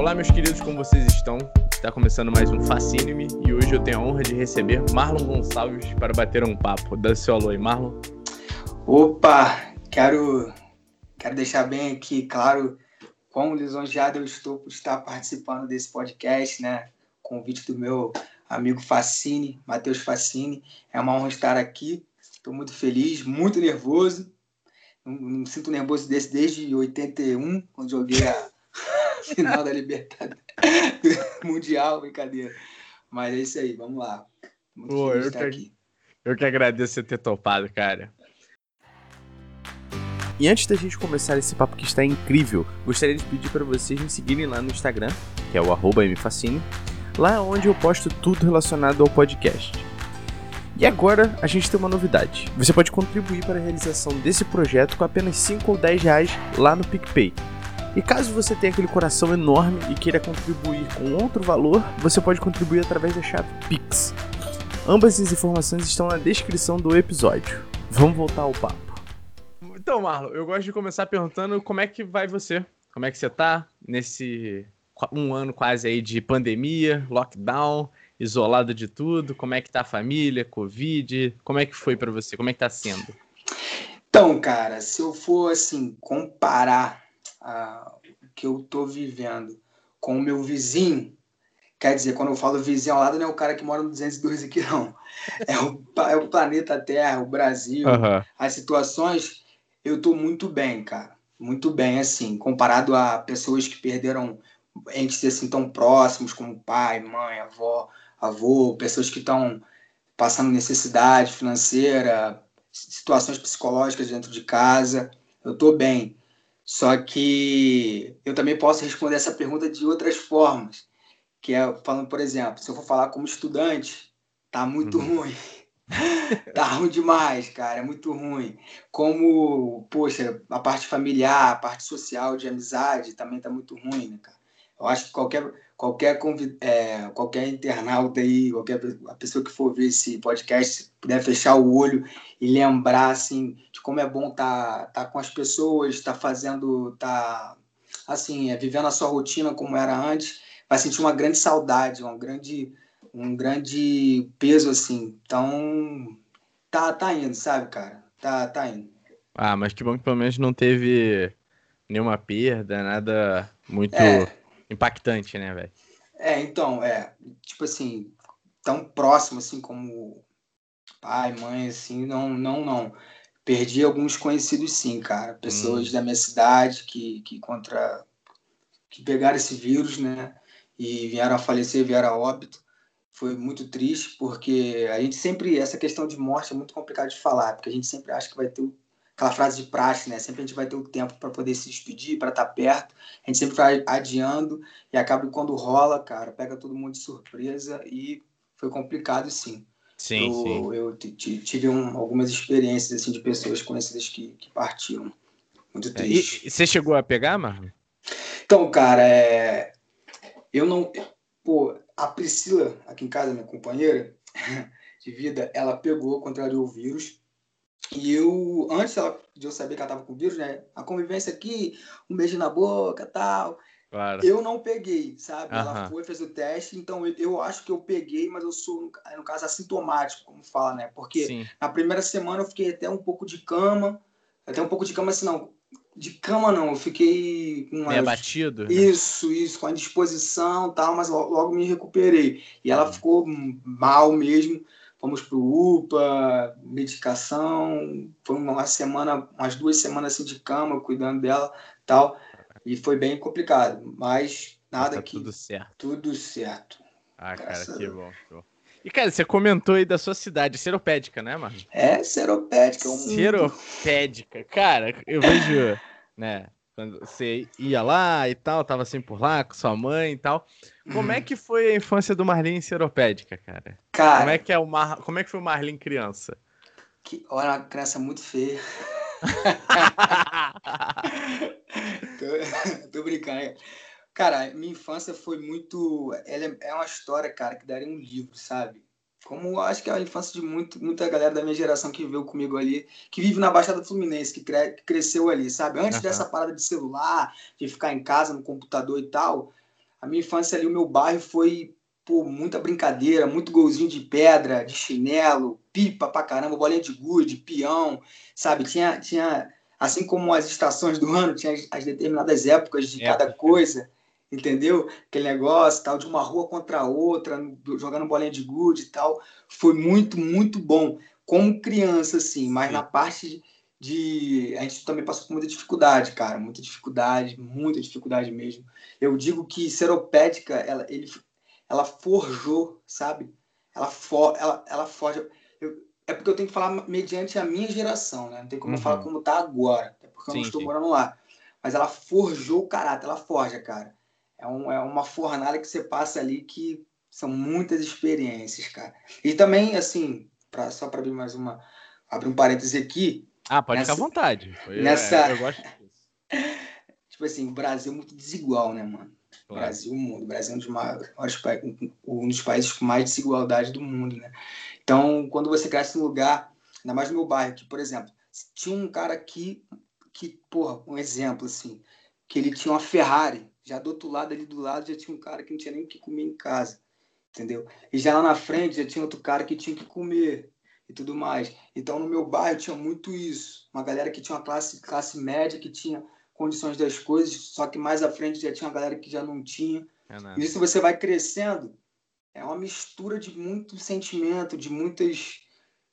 Olá, meus queridos, como vocês estão? Está começando mais um Fascine-me e hoje eu tenho a honra de receber Marlon Gonçalves para bater um papo. Dá seu alô aí, Marlon. Opa, quero, quero deixar bem aqui claro quão lisonjeado eu estou por estar participando desse podcast, né? Convite do meu amigo Facine, Matheus Facine. É uma honra estar aqui. Estou muito feliz, muito nervoso. Não, não, sinto nervoso desse desde 81, quando joguei a final da Libertadores Mundial, brincadeira. Mas é isso aí, vamos lá. Muito Pô, eu, que, aqui. eu que agradeço você ter topado, cara. E antes da gente começar esse papo que está incrível, gostaria de pedir para vocês me seguirem lá no Instagram, que é o mfacine, lá é onde eu posto tudo relacionado ao podcast. E agora a gente tem uma novidade. Você pode contribuir para a realização desse projeto com apenas 5 ou 10 reais lá no PicPay. E caso você tenha aquele coração enorme e queira contribuir com outro valor, você pode contribuir através da chave Pix. Ambas as informações estão na descrição do episódio. Vamos voltar ao papo. Então, Marlon, eu gosto de começar perguntando como é que vai você? Como é que você tá nesse um ano quase aí de pandemia, lockdown, isolado de tudo? Como é que tá a família, Covid? Como é que foi para você? Como é que tá sendo? Então, cara, se eu for assim comparar ah, o que eu tô vivendo com o meu vizinho, quer dizer, quando eu falo vizinho ao lado, não é o cara que mora no 212 aqui, não. É o, é o planeta Terra, o Brasil, uhum. as situações eu tô muito bem, cara. Muito bem, assim, comparado a pessoas que perderam entes assim tão próximos como pai, mãe, avó, avô, pessoas que estão passando necessidade financeira, situações psicológicas dentro de casa. Eu tô bem. Só que eu também posso responder essa pergunta de outras formas, que é falando, por exemplo, se eu for falar como estudante, tá muito uhum. ruim. tá ruim demais, cara, é muito ruim. Como, poxa, a parte familiar, a parte social, de amizade, também tá muito ruim, né, cara? Eu acho que qualquer, qualquer, é, qualquer internauta aí, qualquer a pessoa que for ver esse podcast, puder fechar o olho e lembrar, assim, de como é bom estar tá, tá com as pessoas, estar tá fazendo, tá, assim, é, vivendo a sua rotina como era antes, vai sentir uma grande saudade, uma grande um grande peso, assim. Então, tá, tá indo, sabe, cara? Tá, tá indo. Ah, mas que bom que pelo menos não teve nenhuma perda, nada muito é. Impactante, né, velho? É, então, é. Tipo assim, tão próximo, assim, como pai, mãe, assim, não, não, não. Perdi alguns conhecidos, sim, cara. Pessoas hum. da minha cidade que, que contra... que pegaram esse vírus, né? E vieram a falecer, vieram a óbito foi muito triste, porque a gente sempre, essa questão de morte é muito complicado de falar, porque a gente sempre acha que vai ter aquela frase de praxe, né? Sempre a gente vai ter o tempo para poder se despedir, para estar tá perto. A gente sempre vai adiando e acaba quando rola, cara, pega todo mundo de surpresa e foi complicado, sim. Sim, eu, sim. eu tive um, algumas experiências assim de pessoas conhecidas que, que partiram. Muito triste. É, e, você chegou a pegar, Marlon? Então, cara, é... eu não. Pô, a Priscila, aqui em casa, minha companheira de vida, ela pegou, contrariou o vírus. E eu, antes de eu saber que ela estava com o vírus, né? A convivência aqui, um beijo na boca tal. Claro. Eu não peguei, sabe? Uhum. Ela foi, fez o teste, então eu, eu, acho que eu peguei, mas eu sou, no, caso, assintomático, como fala, né? Porque Sim. na primeira semana eu fiquei até um pouco de cama, até um pouco de cama, assim, não, de cama não, eu fiquei com Meio abatido? Né? Isso, isso, com a disposição tal, mas logo, logo me recuperei. E ela uhum. ficou mal mesmo. Fomos pro UPA, medicação. Foi uma semana, umas duas semanas assim de cama, cuidando dela tal. E foi bem complicado, mas nada tá que. Tudo certo. Tudo certo. Ah, cara, que bom, que bom. E, cara, você comentou aí da sua cidade, Seropédica, né, Marcos? É, Seropédica. Um... Seropédica. Cara, eu vejo, né, quando você ia lá e tal, tava assim por lá com sua mãe e tal. Como é uhum. que foi a infância do Marlin em Seropédica, cara? Cara... Como é que, é o Mar... Como é que foi o Marlin criança? Que... Olha, uma criança muito feia. tô, tô brincando. Cara, minha infância foi muito. Ela é, é uma história, cara, que daria um livro, sabe? Como eu acho que é a infância de muito, muita galera da minha geração que viveu comigo ali, que vive na Baixada Fluminense, que, cre que cresceu ali, sabe? Antes uhum. dessa parada de celular, de ficar em casa, no computador e tal, A minha infância ali, o meu bairro foi pô, muita brincadeira, muito golzinho de pedra, de chinelo, pipa pra caramba, bolinha de gude, peão, sabe? Tinha, tinha assim como as estações do ano, tinha as, as determinadas épocas de cada coisa, entendeu? Aquele negócio tal, de uma rua contra a outra, jogando bolinha de gude e tal. Foi muito, muito bom. Como criança, assim, mas Sim. na parte de. A gente também passou por muita dificuldade, cara. Muita dificuldade, muita dificuldade mesmo. Eu digo que Seropédica, ela, ele, ela forjou, sabe? Ela, for, ela, ela forja. Eu, é porque eu tenho que falar mediante a minha geração, né? Não tem como uhum. eu falar como tá agora, é porque eu sim, não estou sim. morando lá. Mas ela forjou o caráter, ela forja, cara. É, um, é uma fornalha que você passa ali que são muitas experiências, cara. E também, assim, pra, só para abrir mais uma. Abrir um parêntese aqui, ah, pode nessa, ficar à vontade. Foi, nessa... É, eu gosto disso. tipo assim, o Brasil é muito desigual, né, mano? O Brasil, o mundo. O Brasil é um dos, maiores, um dos países com mais desigualdade do mundo, né? Então, quando você cresce num lugar, ainda mais no meu bairro, que, por exemplo, tinha um cara aqui, que, porra, um exemplo, assim, que ele tinha uma Ferrari, já do outro lado, ali do lado, já tinha um cara que não tinha nem o que comer em casa, entendeu? E já lá na frente, já tinha outro cara que tinha que comer, e tudo mais. Então, no meu bairro tinha muito isso. Uma galera que tinha uma classe, classe média, que tinha condições das coisas, só que mais à frente já tinha uma galera que já não tinha. É e isso você vai crescendo, é uma mistura de muito sentimento, de muitas.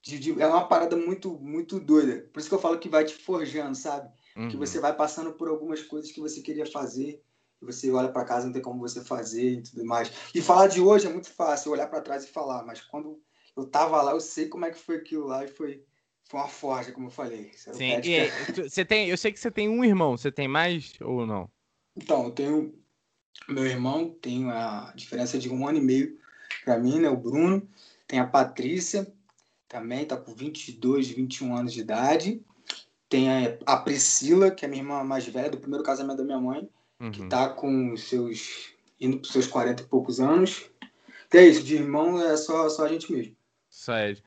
De, de, é uma parada muito, muito doida. Por isso que eu falo que vai te forjando, sabe? Uhum. Que você vai passando por algumas coisas que você queria fazer e você olha para casa não tem como você fazer e tudo mais. E falar de hoje é muito fácil, olhar para trás e falar, mas quando eu tava lá, eu sei como é que foi aquilo lá e foi, foi uma forja, como eu falei. Sim, e, você tem, eu sei que você tem um irmão, você tem mais ou não? Então, eu tenho meu irmão, tenho a diferença de um ano e meio para mim, né, o Bruno. Tem a Patrícia, também tá com 22, 21 anos de idade. Tem a, a Priscila, que é a minha irmã mais velha do primeiro casamento da minha mãe, uhum. que tá com seus indo para seus 40 e poucos anos. Então é isso, de irmão é só, só a gente mesmo. Sério.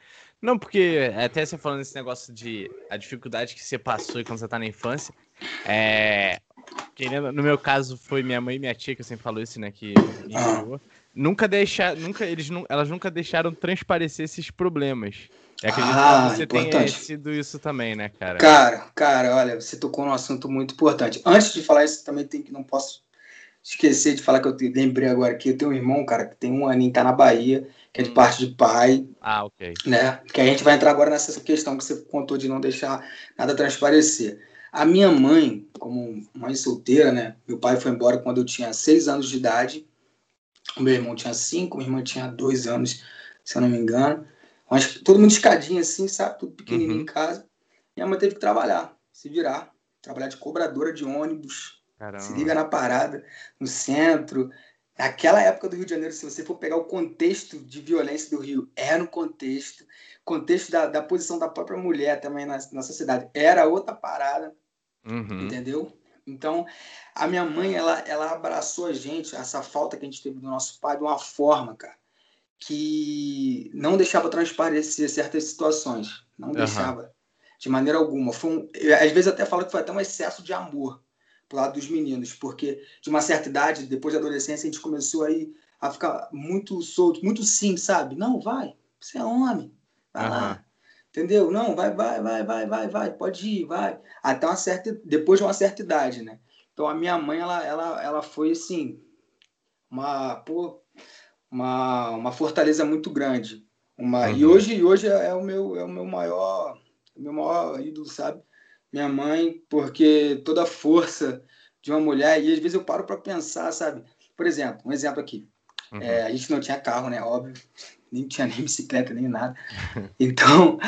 Não, porque até você falando esse negócio de a dificuldade que você passou quando você tá na infância, é, querendo, no meu caso foi minha mãe e minha tia que sempre falou isso, né, que nunca deixar, nunca eles elas nunca deixaram transparecer esses problemas. Eu acredito ah, que você importante. tenha sido isso também, né, cara? Cara, cara, olha, você tocou num assunto muito importante. Antes de falar isso, também tem que não posso esquecer de falar que eu lembrei agora que eu tenho um irmão, cara, que tem um aninho, tá na Bahia que é de parte de pai. Ah, ok. Né? Que a gente vai entrar agora nessa questão que você contou de não deixar nada transparecer. A minha mãe, como mãe solteira, né? Meu pai foi embora quando eu tinha seis anos de idade. O meu irmão tinha cinco, minha irmã tinha dois anos, se eu não me engano. Mas todo mundo escadinho assim, sabe? Tudo pequenininho uhum. em casa. Minha mãe teve que trabalhar, se virar. Trabalhar de cobradora de ônibus. Caramba. Se liga na parada, no centro Naquela época do Rio de Janeiro, se você for pegar o contexto de violência do Rio, era no contexto, contexto da, da posição da própria mulher também na, na sociedade, era outra parada, uhum. entendeu? Então, a minha mãe, ela, ela abraçou a gente, essa falta que a gente teve do nosso pai, de uma forma, cara, que não deixava transparecer certas situações, não uhum. deixava, de maneira alguma. Foi um, às vezes até falo que foi até um excesso de amor, pro lado dos meninos, porque de uma certa idade, depois da adolescência, a gente começou aí a ficar muito solto, muito sim, sabe? Não, vai, você é homem, vai uhum. lá. Entendeu? Não, vai, vai, vai, vai, vai, vai, pode ir, vai. Até uma certa, depois de uma certa idade, né? Então a minha mãe, ela, ela, ela foi assim, uma, pô, uma, uma fortaleza muito grande. Uma, uhum. E hoje, hoje é, é, o meu, é o meu maior, o meu maior ídolo, sabe? Minha mãe, porque toda a força de uma mulher, e às vezes eu paro para pensar, sabe? Por exemplo, um exemplo aqui. Uhum. É, a gente não tinha carro, né? Óbvio, nem tinha nem bicicleta, nem nada. Então,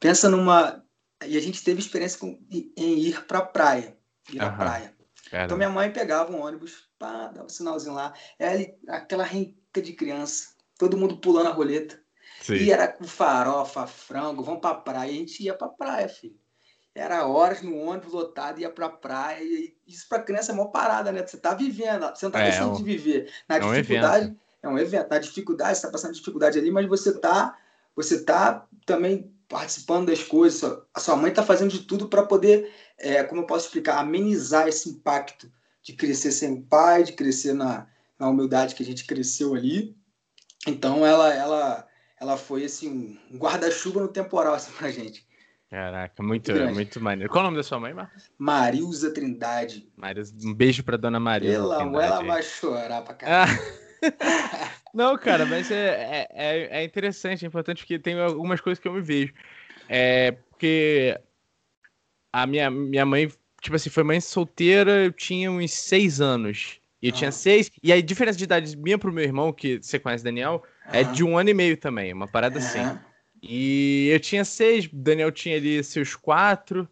pensa numa. E a gente teve experiência com, em ir para a praia. Ir uhum. à praia. Caramba. Então, minha mãe pegava um ônibus, pá, dava um sinalzinho lá. Ela, aquela renca de criança, todo mundo pulando a roleta. Sim. E era com farofa, frango, vamos pra praia. A gente ia pra praia, filho era horas no ônibus lotado, ia pra praia. E isso pra criança é uma parada, né? Você tá vivendo, você não tá é, deixando um, de viver. Na é dificuldade, um é um evento. Na dificuldade, você tá passando dificuldade ali, mas você tá, você tá também participando das coisas. A sua mãe tá fazendo de tudo para poder, é, como eu posso explicar, amenizar esse impacto de crescer sem pai, de crescer na, na humildade que a gente cresceu ali. Então ela ela ela foi assim um guarda-chuva no temporal assim pra gente. Caraca, muito, muito, muito maneiro. Qual é o nome da sua mãe, Marcos? Marilza Trindade. Marilza, um beijo pra dona Marilza. Pela amor, ela vai chorar pra caralho. Ah. Não, cara, mas é, é, é interessante, é importante porque tem algumas coisas que eu me vejo. É porque a minha, minha mãe, tipo assim, foi mãe solteira, eu tinha uns seis anos. E eu tinha seis. E a diferença de idade minha pro meu irmão, que você conhece, Daniel, é de um ano e meio também, uma parada assim. E eu tinha seis, Daniel tinha ali seus quatro.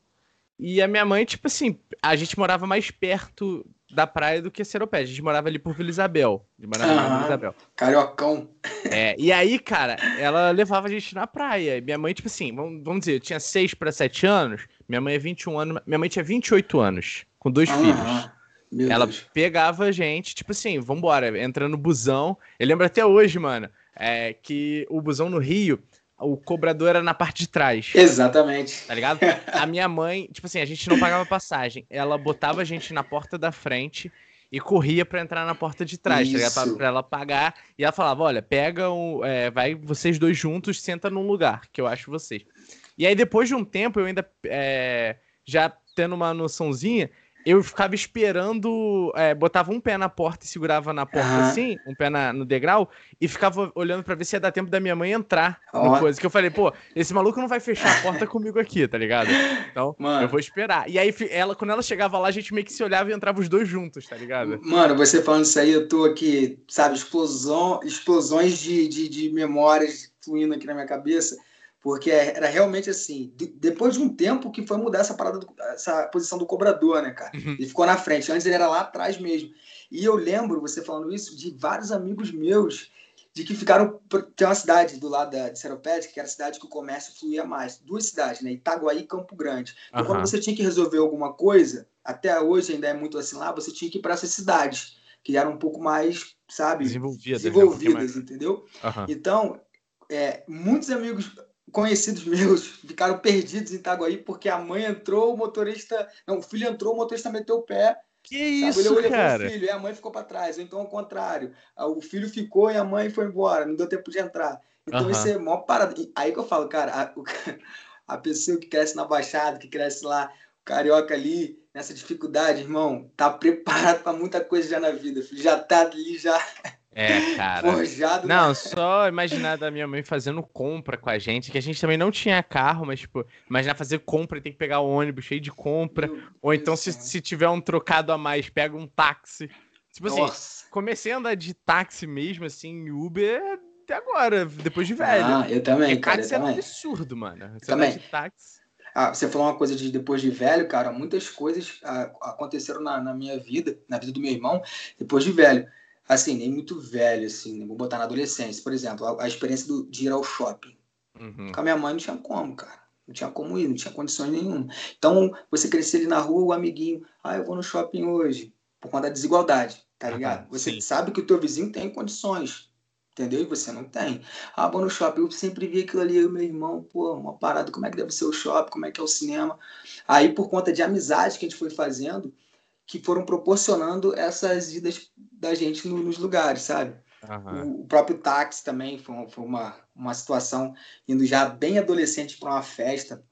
E a minha mãe, tipo assim, a gente morava mais perto da praia do que Seropé. A gente morava ali por Vila Isabel. Morava ah, Vila Isabel. Cariocão. É, e aí, cara, ela levava a gente na praia. E minha mãe, tipo assim, vamos, vamos dizer, eu tinha seis para sete anos. Minha mãe é 21 anos. Minha mãe tinha 28 anos, com dois ah, filhos. ela Deus. pegava a gente, tipo assim, vambora, entrando no busão. Eu lembro até hoje, mano, é, que o busão no Rio, o cobrador era na parte de trás. Exatamente. Tá ligado? A minha mãe, tipo assim, a gente não pagava passagem. Ela botava a gente na porta da frente e corria para entrar na porta de trás, tá ligado? Pra, pra, ela pagar. E ela falava: olha, pega um. É, vai vocês dois juntos, senta num lugar, que eu acho vocês. E aí, depois de um tempo, eu ainda. É, já tendo uma noçãozinha, eu ficava esperando, é, botava um pé na porta e segurava na porta uhum. assim, um pé na, no degrau, e ficava olhando para ver se ia dar tempo da minha mãe entrar oh. no coisa. Que eu falei, pô, esse maluco não vai fechar a porta comigo aqui, tá ligado? Então, Mano. eu vou esperar. E aí, ela, quando ela chegava lá, a gente meio que se olhava e entrava os dois juntos, tá ligado? Mano, você falando isso aí, eu tô aqui, sabe, explosão, explosões de, de, de memórias fluindo aqui na minha cabeça. Porque era realmente assim, de, depois de um tempo que foi mudar essa parada, do, essa posição do cobrador, né, cara? Uhum. Ele ficou na frente. Antes ele era lá atrás mesmo. E eu lembro, você falando isso, de vários amigos meus de que ficaram. Tem uma cidade do lado da, de Seropédica, que era a cidade que o comércio fluía mais. Duas cidades, né? Itaguaí e Campo Grande. Então, uhum. quando você tinha que resolver alguma coisa, até hoje ainda é muito assim lá, você tinha que ir para essas cidades, que eram um pouco mais, sabe? Desenvolvidas. Né? Desenvolvidas, entendeu? Uhum. Então, é, muitos amigos conhecidos meus ficaram perdidos em Itaguaí porque a mãe entrou, o motorista. Não, o filho entrou, o motorista meteu o pé. Que sabe? isso, Ele cara? O filho, e a mãe ficou para trás. Ou então ao contrário. O filho ficou e a mãe foi embora. Não deu tempo de entrar. Então uhum. isso é mó parada. Aí que eu falo, cara, a, a pessoa que cresce na Baixada, que cresce lá, o carioca ali, nessa dificuldade, irmão, tá preparado para muita coisa já na vida. Filho. Já tá ali, já. É, cara. Forjado. Não, só imaginar da minha mãe fazendo compra com a gente, que a gente também não tinha carro, mas, tipo, imaginar fazer compra e ter que pegar o ônibus cheio de compra. Meu ou então, se, se tiver um trocado a mais, pega um táxi. Tipo assim, Nossa. assim, comecei a andar de táxi mesmo, assim, Uber até agora, depois de velho. Ah, eu também, Porque cara. Táxi era um absurdo, mano. Você também. De táxi. Ah, você falou uma coisa de depois de velho, cara. Muitas coisas ah, aconteceram na, na minha vida, na vida do meu irmão, depois de velho assim, nem muito velho, assim, né? vou botar na adolescência, por exemplo, a, a experiência do, de ir ao shopping. Uhum. Com a minha mãe não tinha como, cara. Não tinha como ir, não tinha condições nenhuma. Então, você crescer ali na rua, o amiguinho, ah, eu vou no shopping hoje, por conta da desigualdade, tá ligado? Você sim. sabe que o teu vizinho tem condições, entendeu? E você não tem. Ah, vou no shopping, eu sempre vi aquilo ali, eu meu irmão, pô, uma parada, como é que deve ser o shopping, como é que é o cinema. Aí, por conta de amizade que a gente foi fazendo, que foram proporcionando essas idas da gente no, nos lugares, sabe? Uhum. O, próprio táxi também foi, foi, uma, uma situação indo já bem adolescente para uma festa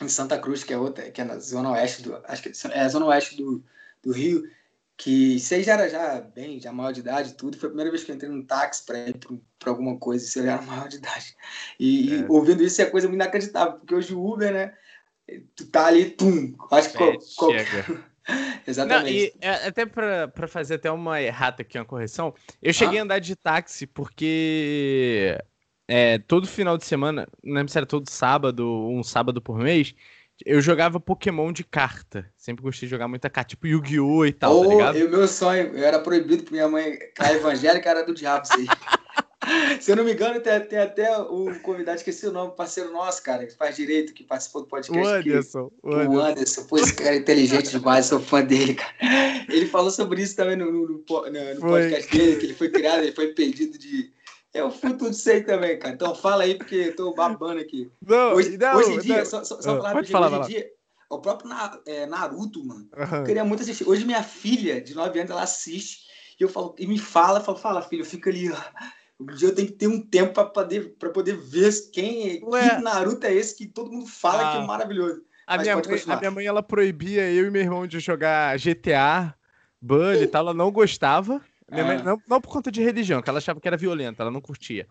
em Santa Cruz, que é outra, que é na zona oeste do, acho que é a zona oeste do, do Rio, que você já era já bem, já maior de idade tudo, foi a primeira vez que eu entrei num táxi para ir para alguma coisa, você já era maior de idade. E, é. e, ouvindo isso é coisa muito inacreditável, porque hoje o Uber, né, tu tá ali, tum, acho que é, qualquer, Exatamente. Não, e é, até para fazer até uma errata aqui, uma correção, eu cheguei ah. a andar de táxi porque é, todo final de semana, não lembro se era todo sábado, um sábado por mês, eu jogava Pokémon de carta. Sempre gostei de jogar muita carta, tipo Yu-Gi-Oh! e tal, oh, tá ligado? E o meu sonho, eu era proibido porque minha mãe, a evangélica, era do diabo, isso aí. Se eu não me engano, tem, tem até o convidado, esqueci o nome, parceiro nosso, cara, que faz direito, que participou do podcast. O Anderson. o Anderson. O Anderson. Pô, esse cara é inteligente demais, sou fã dele, cara. Ele falou sobre isso também no, no, no, no podcast dele, que ele foi criado, ele foi impedido de. Eu fui tudo sei também, cara. Então fala aí, porque eu tô babando aqui. Não, hoje, não, hoje em dia, não, só, só, só falar, pode falar, hoje em dia, o próprio é, Naruto, mano. Uhum. Eu queria muito assistir. Hoje minha filha, de 9 anos, ela assiste E eu falo, e me fala, fala, fala, filho, fica ali, Um dia eu tenho que ter um tempo para poder, pra poder ver quem Ué. que Naruto é esse que todo mundo fala ah. que é maravilhoso. A minha, mãe, a minha mãe, ela proibia eu e meu irmão de jogar GTA, Bully e tal, ela não gostava. Minha mãe, ah. não, não, por conta de religião, que ela achava que era violenta, ela não curtia.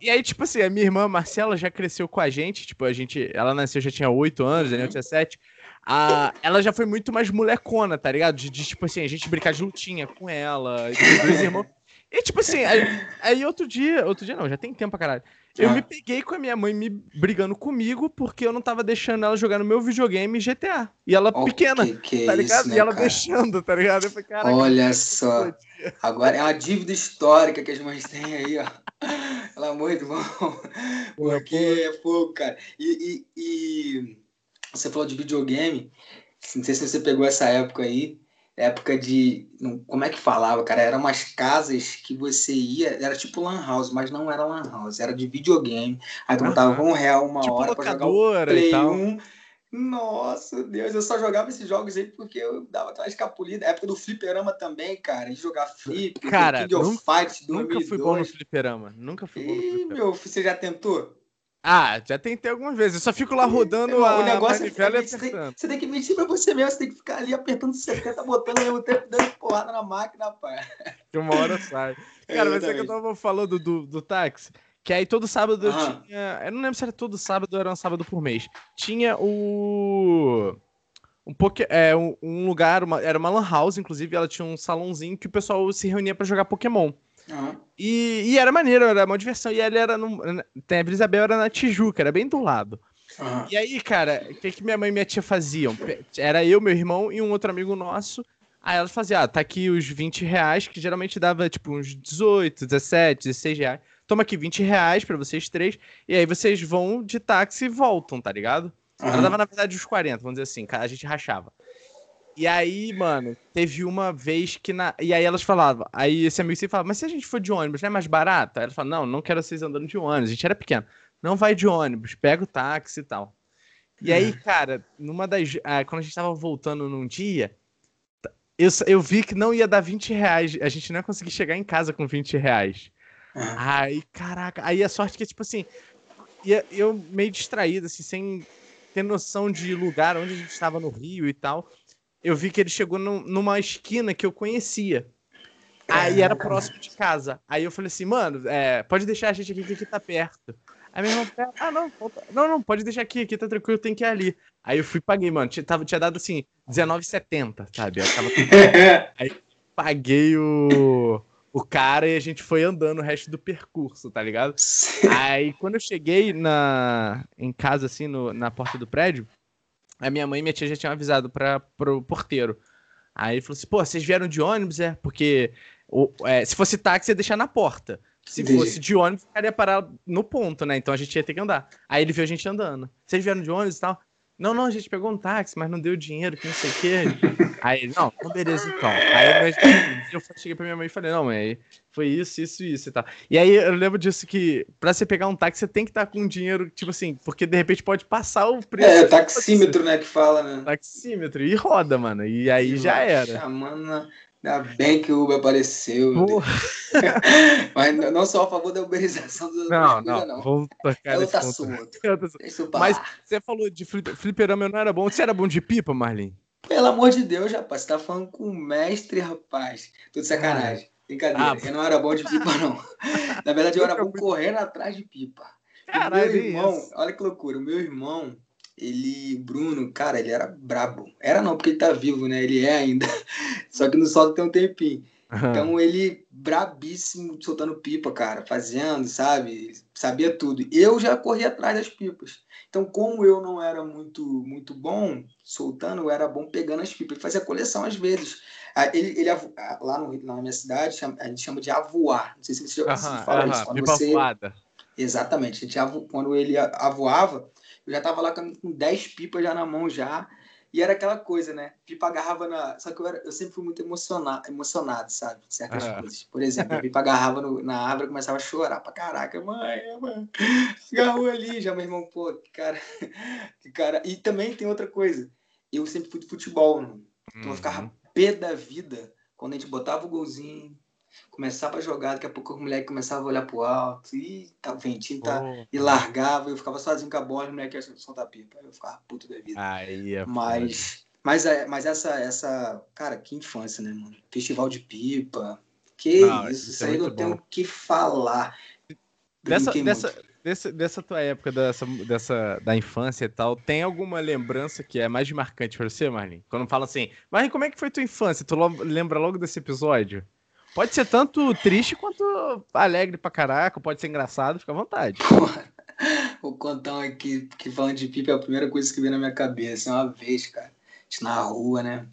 E aí, tipo assim, a minha irmã Marcela já cresceu com a gente, tipo, a gente, ela nasceu, já tinha 8 anos, uhum. Daniel tinha 7. A, ela já foi muito mais molecona, tá ligado? De, de, tipo assim, a gente brincar de lutinha com ela, dois irmãos. E tipo assim, aí, aí, outro dia, outro dia não, já tem tempo pra caralho. Eu ah. me peguei com a minha mãe me brigando comigo porque eu não tava deixando ela jogar no meu videogame GTA. E ela oh, pequena, que que é tá ligado? Isso, né, e ela cara? deixando, tá ligado? Eu falei, Olha só. Agora é uma dívida histórica que as mães têm aí, ó. Pelo amor de Deus. Porque é pouco, cara. E, e, e você falou de videogame. Não sei se você pegou essa época aí época de. Como é que falava, cara? Eram umas casas que você ia, era tipo Lan House, mas não era Lan House, era de videogame. Aí tu botava um real uma tipo hora pra jogar o Play 1. Nossa, Deus, eu só jogava esses jogos aí porque eu dava aquela escapulida. Época do fliperama também, cara. De jogar flip, cara, King nunca, of Fight 2002. Nunca fui bom no fliperama. Nunca fui bom no fliperama. meu, você já tentou? Ah, já tentei algumas vezes. Eu só fico lá rodando o a negócio manivela é, e apertando. Você tem, que mentir pra você mesmo. Você tem que ficar ali apertando 70, botando ao mesmo tempo, dando porrada na máquina, pai. Que uma hora sai. Cara, mas é que eu tava falando do, do táxi. Que aí todo sábado eu tinha. Eu não lembro se era todo sábado ou era um sábado por mês. Tinha o. Um, poke, é, um, um lugar, uma, era uma lan house, inclusive, ela tinha um salãozinho que o pessoal se reunia para jogar Pokémon. Uhum. E, e, era maneiro, era uma diversão. E ele era no. Tem a Isabel era na Tijuca, era bem do lado. Uhum. E aí, cara, o que, que minha mãe e minha tia faziam? Era eu, meu irmão e um outro amigo nosso. Aí elas faziam, ah, tá aqui os 20 reais, que geralmente dava tipo uns 18, 17, 16 reais. Toma aqui 20 reais pra vocês três. E aí vocês vão de táxi e voltam, tá ligado? Uhum. Ela dava, na verdade, os 40, vamos dizer assim, a gente rachava. E aí, mano, teve uma vez que na. E aí elas falavam. Aí esse amigo sempre falava, mas se a gente for de ônibus, não é mais barato? Aí ela falava, não, não quero vocês andando de ônibus. A gente era pequeno. Não vai de ônibus, pega o táxi e tal. E aí, cara, numa das. Ah, quando a gente tava voltando num dia, eu, eu vi que não ia dar 20 reais. A gente não ia conseguir chegar em casa com 20 reais. Uhum. Aí, caraca. Aí a sorte que, tipo assim, eu meio distraído, assim, sem ter noção de lugar onde a gente estava no Rio e tal eu vi que ele chegou numa esquina que eu conhecia. Aí era próximo de casa. Aí eu falei assim, mano, é, pode deixar a gente aqui, que aqui tá perto. Aí meu irmão, ah, não, não, não, pode deixar aqui, aqui tá tranquilo, tem que ir ali. Aí eu fui e paguei, mano. Tinha, tava, tinha dado assim, R$19,70, sabe? Eu tava... Aí paguei o, o cara e a gente foi andando o resto do percurso, tá ligado? Aí quando eu cheguei na, em casa, assim, no, na porta do prédio, a minha mãe e minha tia já tinham avisado para pro porteiro. Aí ele falou assim: pô, vocês vieram de ônibus? É, porque o, é, se fosse táxi, ia deixar na porta. Se fosse de ônibus, o cara ia parar no ponto, né? Então a gente ia ter que andar. Aí ele viu a gente andando. Vocês vieram de ônibus e tal? Não, não, a gente pegou um táxi, mas não deu dinheiro, que não sei o quê. Aí ele, não, então beleza então. Aí eu cheguei pra minha mãe e falei, não, mãe, foi isso, isso, isso e tal. E aí eu lembro disso que pra você pegar um táxi, você tem que estar com dinheiro, tipo assim, porque de repente pode passar o preço. É, taxímetro, né, que fala, né? Taxímetro, e roda, mano. E aí e já era. Chamando Ainda bem que o Uber apareceu. Mas não sou a favor da uberização do Não, não, não. Vou tocar Eu tá solto. Mas você falou de fliperama, não era bom. Você era bom de pipa, Marlin? Pelo amor de Deus, rapaz. Você tá falando com o mestre, rapaz. Tudo sacanagem. Brincadeira. Ah, eu não era bom de pipa, não. Na verdade, eu era bom correndo atrás de pipa. Caralho, meu irmão, olha que loucura. O meu irmão, ele, Bruno, cara, ele era brabo. Era não, porque ele tá vivo, né? Ele é ainda. Só que no solo tem um tempinho. Uhum. Então ele brabíssimo soltando pipa, cara, fazendo, sabe? Sabia tudo. Eu já corri atrás das pipas. Então, como eu não era muito muito bom soltando, eu era bom pegando as pipas. Ele fazia coleção às vezes. Ele, ele lá, no, lá na minha cidade, a gente chama de avoar. Não sei se você já uhum, fala uhum, isso. Quando pipa você... voada. Exatamente. A gente, quando ele avoava, eu já tava lá com 10 pipas já na mão já. E era aquela coisa, né? Pipa agarrava na. Só que eu, era, eu sempre fui muito emocionado, emocionado sabe? Certas ah. coisas. Por exemplo, a pipa agarrava no, na árvore e começava a chorar pra caraca. Mãe, mãe, agarrou ali. Já meu irmão, pô, que cara. Que cara. E também tem outra coisa. Eu sempre fui de futebol, né? Então eu ficava uhum. pé da vida quando a gente botava o golzinho, começava a jogar, daqui a pouco o moleque começava a olhar pro alto, e tá, o ventinho tá, oh. e largava, eu ficava sozinho com a bola, o moleque ia soltar pipa. Eu ficava puto da vida. Aí é mas, mas, é, mas essa, essa, cara, que infância, né, mano? Festival de pipa. Que não, isso, isso, é aí não bom. tenho o que falar. Dessa, dessa, dessa, dessa tua época, dessa, dessa, da infância e tal, tem alguma lembrança que é mais marcante pra você, Marlene? Quando fala assim, Marlene, como é que foi tua infância? Tu lembra logo desse episódio? Pode ser tanto triste quanto alegre pra caraca, pode ser engraçado, fica à vontade. Porra, vou contar um aqui, que falando de pipa é a primeira coisa que veio na minha cabeça. Uma vez, cara, na rua, né?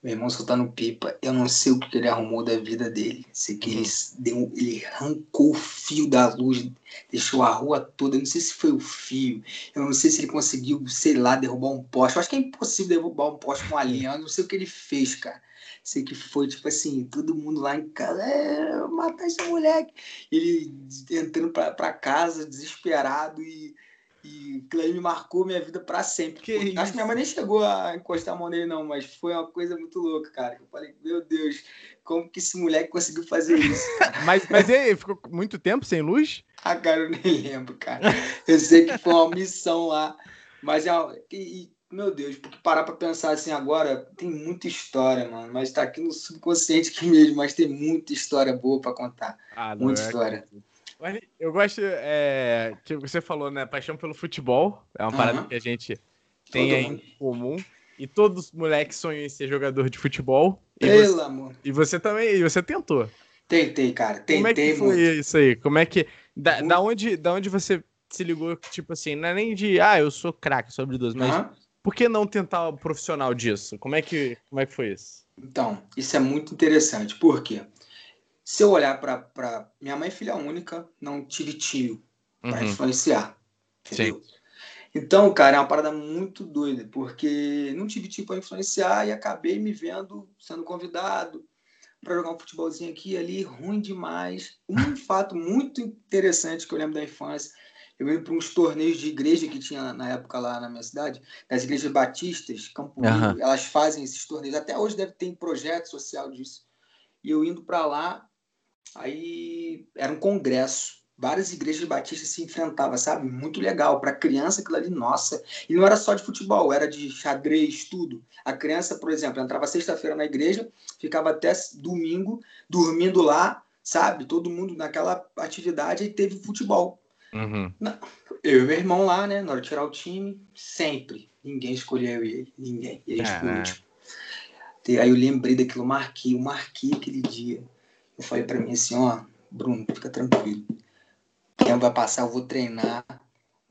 Meu irmão soltando pipa, eu não sei o que ele arrumou da vida dele. Sei que ele, uhum. deu, ele arrancou o fio da luz, deixou a rua toda. Eu não sei se foi o fio, eu não sei se ele conseguiu, sei lá, derrubar um poste. Eu acho que é impossível derrubar um poste com a linha. Eu não sei o que ele fez, cara. Sei que foi tipo assim, todo mundo lá em casa, é, matar esse moleque. Ele entrando pra, pra casa, desesperado e e aquilo me marcou minha vida para sempre. Que Acho isso? que minha mãe nem chegou a encostar a mão nele, não, mas foi uma coisa muito louca, cara. Eu falei, meu Deus, como que esse moleque conseguiu fazer isso? mas, mas ele ficou muito tempo sem luz? Ah, cara, eu nem lembro, cara. Eu sei que foi uma missão lá. Mas é. E, meu Deus, porque parar pra pensar assim agora, tem muita história, mano. Mas tá aqui no subconsciente aqui mesmo, mas tem muita história boa para contar. Ah, muita é história. Que... Eu gosto, é, tipo, você falou, né? Paixão pelo futebol. É uma uhum. parada que a gente tem em comum. E todos os moleques sonham em ser jogador de futebol. Pelo você, amor. E você também, e você tentou. Tentei, cara. Tentei Como é que foi muito. isso aí? Como é que. Da, da, onde, da onde você se ligou, tipo assim, não é nem de, ah, eu sou craque, sou habilidoso, mas uhum. Por que não tentar o profissional disso? Como é que, como é que foi isso? Então, isso é muito interessante. Por quê? Se eu olhar para. Minha mãe é filha única, não tive tio para uhum. influenciar. Entendeu? Sim. Então, cara, é uma parada muito doida, porque não tive tio para influenciar e acabei me vendo sendo convidado para jogar um futebolzinho aqui e ali, ruim demais. Um fato muito interessante que eu lembro da infância, eu ia para uns torneios de igreja que tinha na época lá na minha cidade, das igrejas batistas, Campo uhum. elas fazem esses torneios. Até hoje deve ter projeto social disso. E eu indo para lá, Aí era um congresso. Várias igrejas batistas se enfrentavam, sabe? Muito legal. Para criança, aquilo ali, nossa. E não era só de futebol, era de xadrez, tudo. A criança, por exemplo, entrava sexta-feira na igreja, ficava até domingo dormindo lá, sabe? Todo mundo naquela atividade e teve futebol. Uhum. Eu e meu irmão lá, né? Na hora de tirar o time, sempre. Ninguém escolheu ele, ninguém. E aí, aí eu lembrei daquilo, marquei, eu marquei aquele dia. Eu falei para mim assim, ó, Bruno, fica tranquilo. Quem vai passar, eu vou treinar.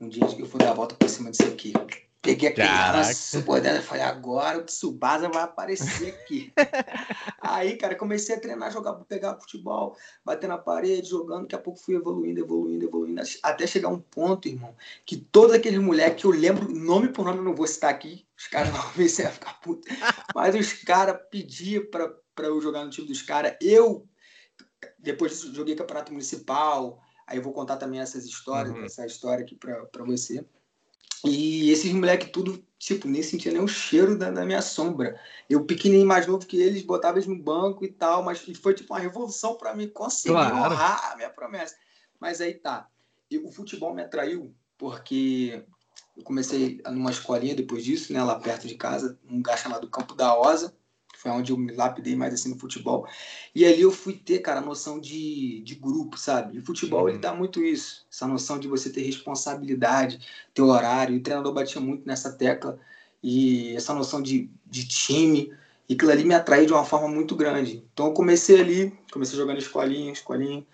Um dia que eu vou dar a volta por cima disso aqui. Peguei a criança, e falei, agora o Tsubasa vai aparecer aqui. Aí, cara, comecei a treinar, jogar, pegar futebol, bater na parede, jogando, daqui a pouco fui evoluindo, evoluindo, evoluindo, até chegar um ponto, irmão, que todos aqueles moleques que eu lembro, nome por nome, eu não vou citar aqui, os caras vão ver se ia ficar puto, mas os caras pediam pra, pra eu jogar no time dos caras, eu depois disso, joguei campeonato municipal. Aí eu vou contar também essas histórias, uhum. essa história aqui para você. E esses moleques tudo, tipo, nem sentia nem o cheiro da, da, minha sombra. Eu, pequenininho mais novo que eles, botava eles no banco e tal, mas foi tipo uma revolução para mim conseguir claro. honrar a minha promessa. Mas aí tá. E o futebol me atraiu porque eu comecei numa escolinha depois disso, né, lá perto de casa, um lugar chamado Campo da Osa foi onde eu me lapidei mais assim no futebol. E ali eu fui ter, cara, a noção de, de grupo, sabe? E o futebol, uhum. ele dá muito isso, essa noção de você ter responsabilidade, ter horário. E o treinador batia muito nessa tecla e essa noção de, de time. E aquilo ali me atraiu de uma forma muito grande. Então eu comecei ali, comecei jogando escolinha, escolinha,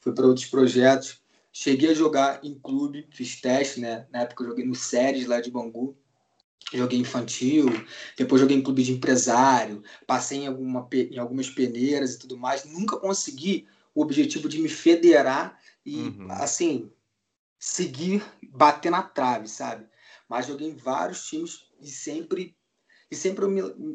fui para outros projetos. Cheguei a jogar em clube, fiz teste, né? Na época eu joguei no Séries lá de Bangu joguei infantil, depois joguei em clube de empresário, passei em, alguma, em algumas peneiras e tudo mais. Nunca consegui o objetivo de me federar e, uhum. assim, seguir, bater na trave, sabe? Mas joguei em vários times e sempre, e sempre,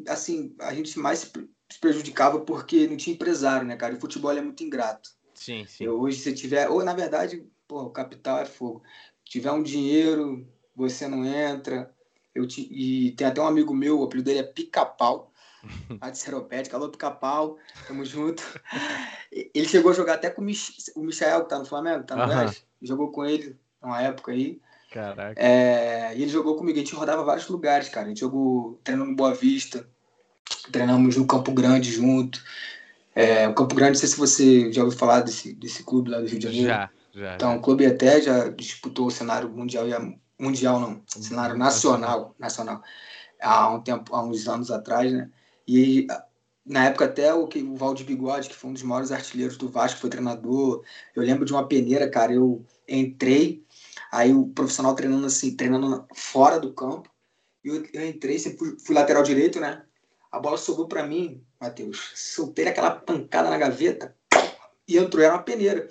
assim, a gente mais se prejudicava porque não tinha empresário, né, cara? O futebol é muito ingrato. Sim, sim. Eu, hoje, se tiver, ou na verdade, pô, o capital é fogo. Se tiver um dinheiro, você não entra, Eu te, e tem até um amigo meu, o apelido dele é Pica-Pau, lá de Seropédica. Alô, Pica-Pau, tamo junto. Ele chegou a jogar até com o, Mich o Michael, que tá no Flamengo, tá no uhum. Jogou com ele numa época aí. Caraca. É, e ele jogou comigo, a gente rodava vários lugares, cara. A gente jogou treinando no Boa Vista, treinamos no Campo Grande junto. É, o Campo Grande, não sei se você já ouviu falar desse, desse clube lá do Rio de Janeiro. Já, já. Então, já. o clube até já disputou o cenário mundial, mundial não, cenário nacional, nacional, há um tempo, há uns anos atrás, né? E na época até o, que, o Valdir Bigode, que foi um dos maiores artilheiros do Vasco, foi treinador. Eu lembro de uma peneira, cara, eu entrei, aí o profissional treinando assim, treinando fora do campo, e eu, eu entrei, fui, fui lateral direito, né? A bola sobrou para mim, Matheus. Soltei aquela pancada na gaveta e entrou. Era uma peneira.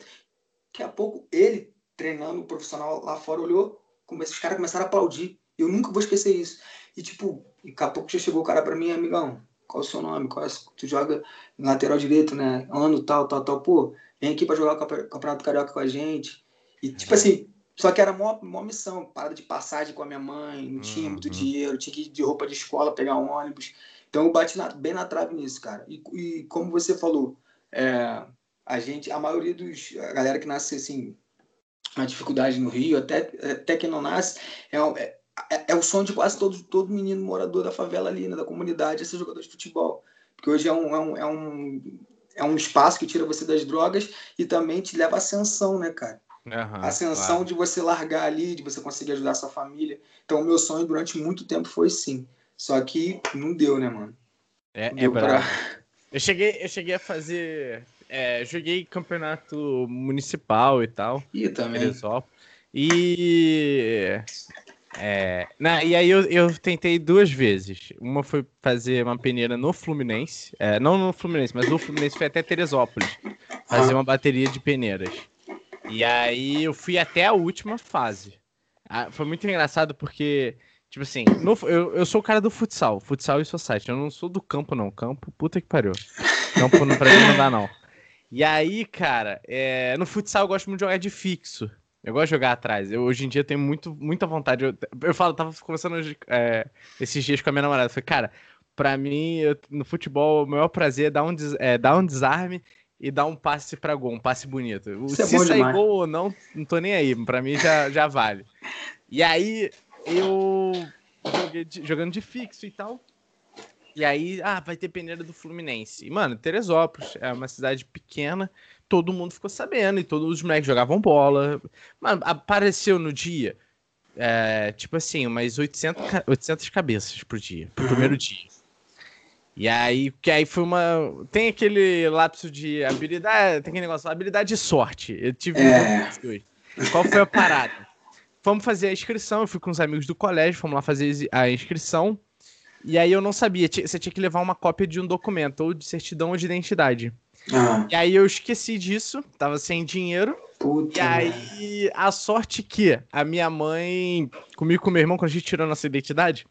Daqui a pouco, ele, treinando o profissional lá fora, olhou, os caras começaram a aplaudir. Eu nunca vou esquecer isso. E, tipo, daqui a pouco já chegou o cara para mim, amigão, qual é o seu nome? Qual é, tu joga lateral direito, né? Ano tal, tal, tal. Pô, vem aqui para jogar o Campeonato Carioca com a gente. E, tipo assim, só que era uma, uma missão, parada de passagem com a minha mãe, não tinha muito uhum. dinheiro, tinha que ir de roupa de escola, pegar um ônibus. Então eu bati na, bem na trave nisso, cara. E, e como você falou, é, a gente, a maioria dos. A galera que nasce assim, na dificuldade no Rio, até, até que não nasce, é, é, é, o sonho de quase todo, todo menino morador da favela ali, né, da comunidade, é ser jogador de futebol. Porque hoje é um, é um, é um, é um espaço que tira você das drogas e também te leva à ascensão, né, cara? Uhum, ascensão claro. de você largar ali, de você conseguir ajudar a sua família. Então, o meu sonho durante muito tempo foi sim. Só que não deu, né, mano? É, é pra... Eu cheguei, eu cheguei a fazer. É, joguei campeonato municipal e tal. E também. E. É, na, e aí eu, eu tentei duas vezes. Uma foi fazer uma peneira no Fluminense. É, não no Fluminense, mas no Fluminense foi até Teresópolis. Fazer uma bateria de peneiras. E aí eu fui até a última fase. Ah, foi muito engraçado porque Tipo assim, no, eu, eu sou o cara do futsal, futsal e society. Eu não sou do campo, não. Campo, puta que pariu. Campo não, pra mim não dá, não. E aí, cara, é, no futsal eu gosto muito de jogar de fixo. Eu gosto de jogar atrás. Eu, hoje em dia tenho muito, muita vontade. Eu, eu falo, tava conversando é, esses dias com a minha namorada. Eu falei, cara, pra mim, eu, no futebol, o maior prazer é dar um, é, dar um desarme e dar um passe pra gol, um passe bonito. Isso é Se é sair demais. gol ou não, não tô nem aí. Pra mim já, já vale. E aí, eu joguei de, jogando de fixo e tal. E aí, ah, vai ter peneira do Fluminense. E, mano, Teresópolis é uma cidade pequena, todo mundo ficou sabendo, e todos os moleques jogavam bola. Mano, apareceu no dia, é, tipo assim, umas 800, 800 cabeças por dia, pro primeiro dia. E aí, que aí foi uma. Tem aquele lapso de habilidade, tem aquele negócio, habilidade e sorte. Eu tive é. Qual foi a parada? Fomos fazer a inscrição, eu fui com os amigos do colégio, fomos lá fazer a inscrição. E aí eu não sabia, você tinha que levar uma cópia de um documento, ou de certidão ou de identidade. Ah. E aí eu esqueci disso, tava sem dinheiro. Puta e aí a sorte que a minha mãe, comigo e com meu irmão, quando a gente tirou nossa identidade,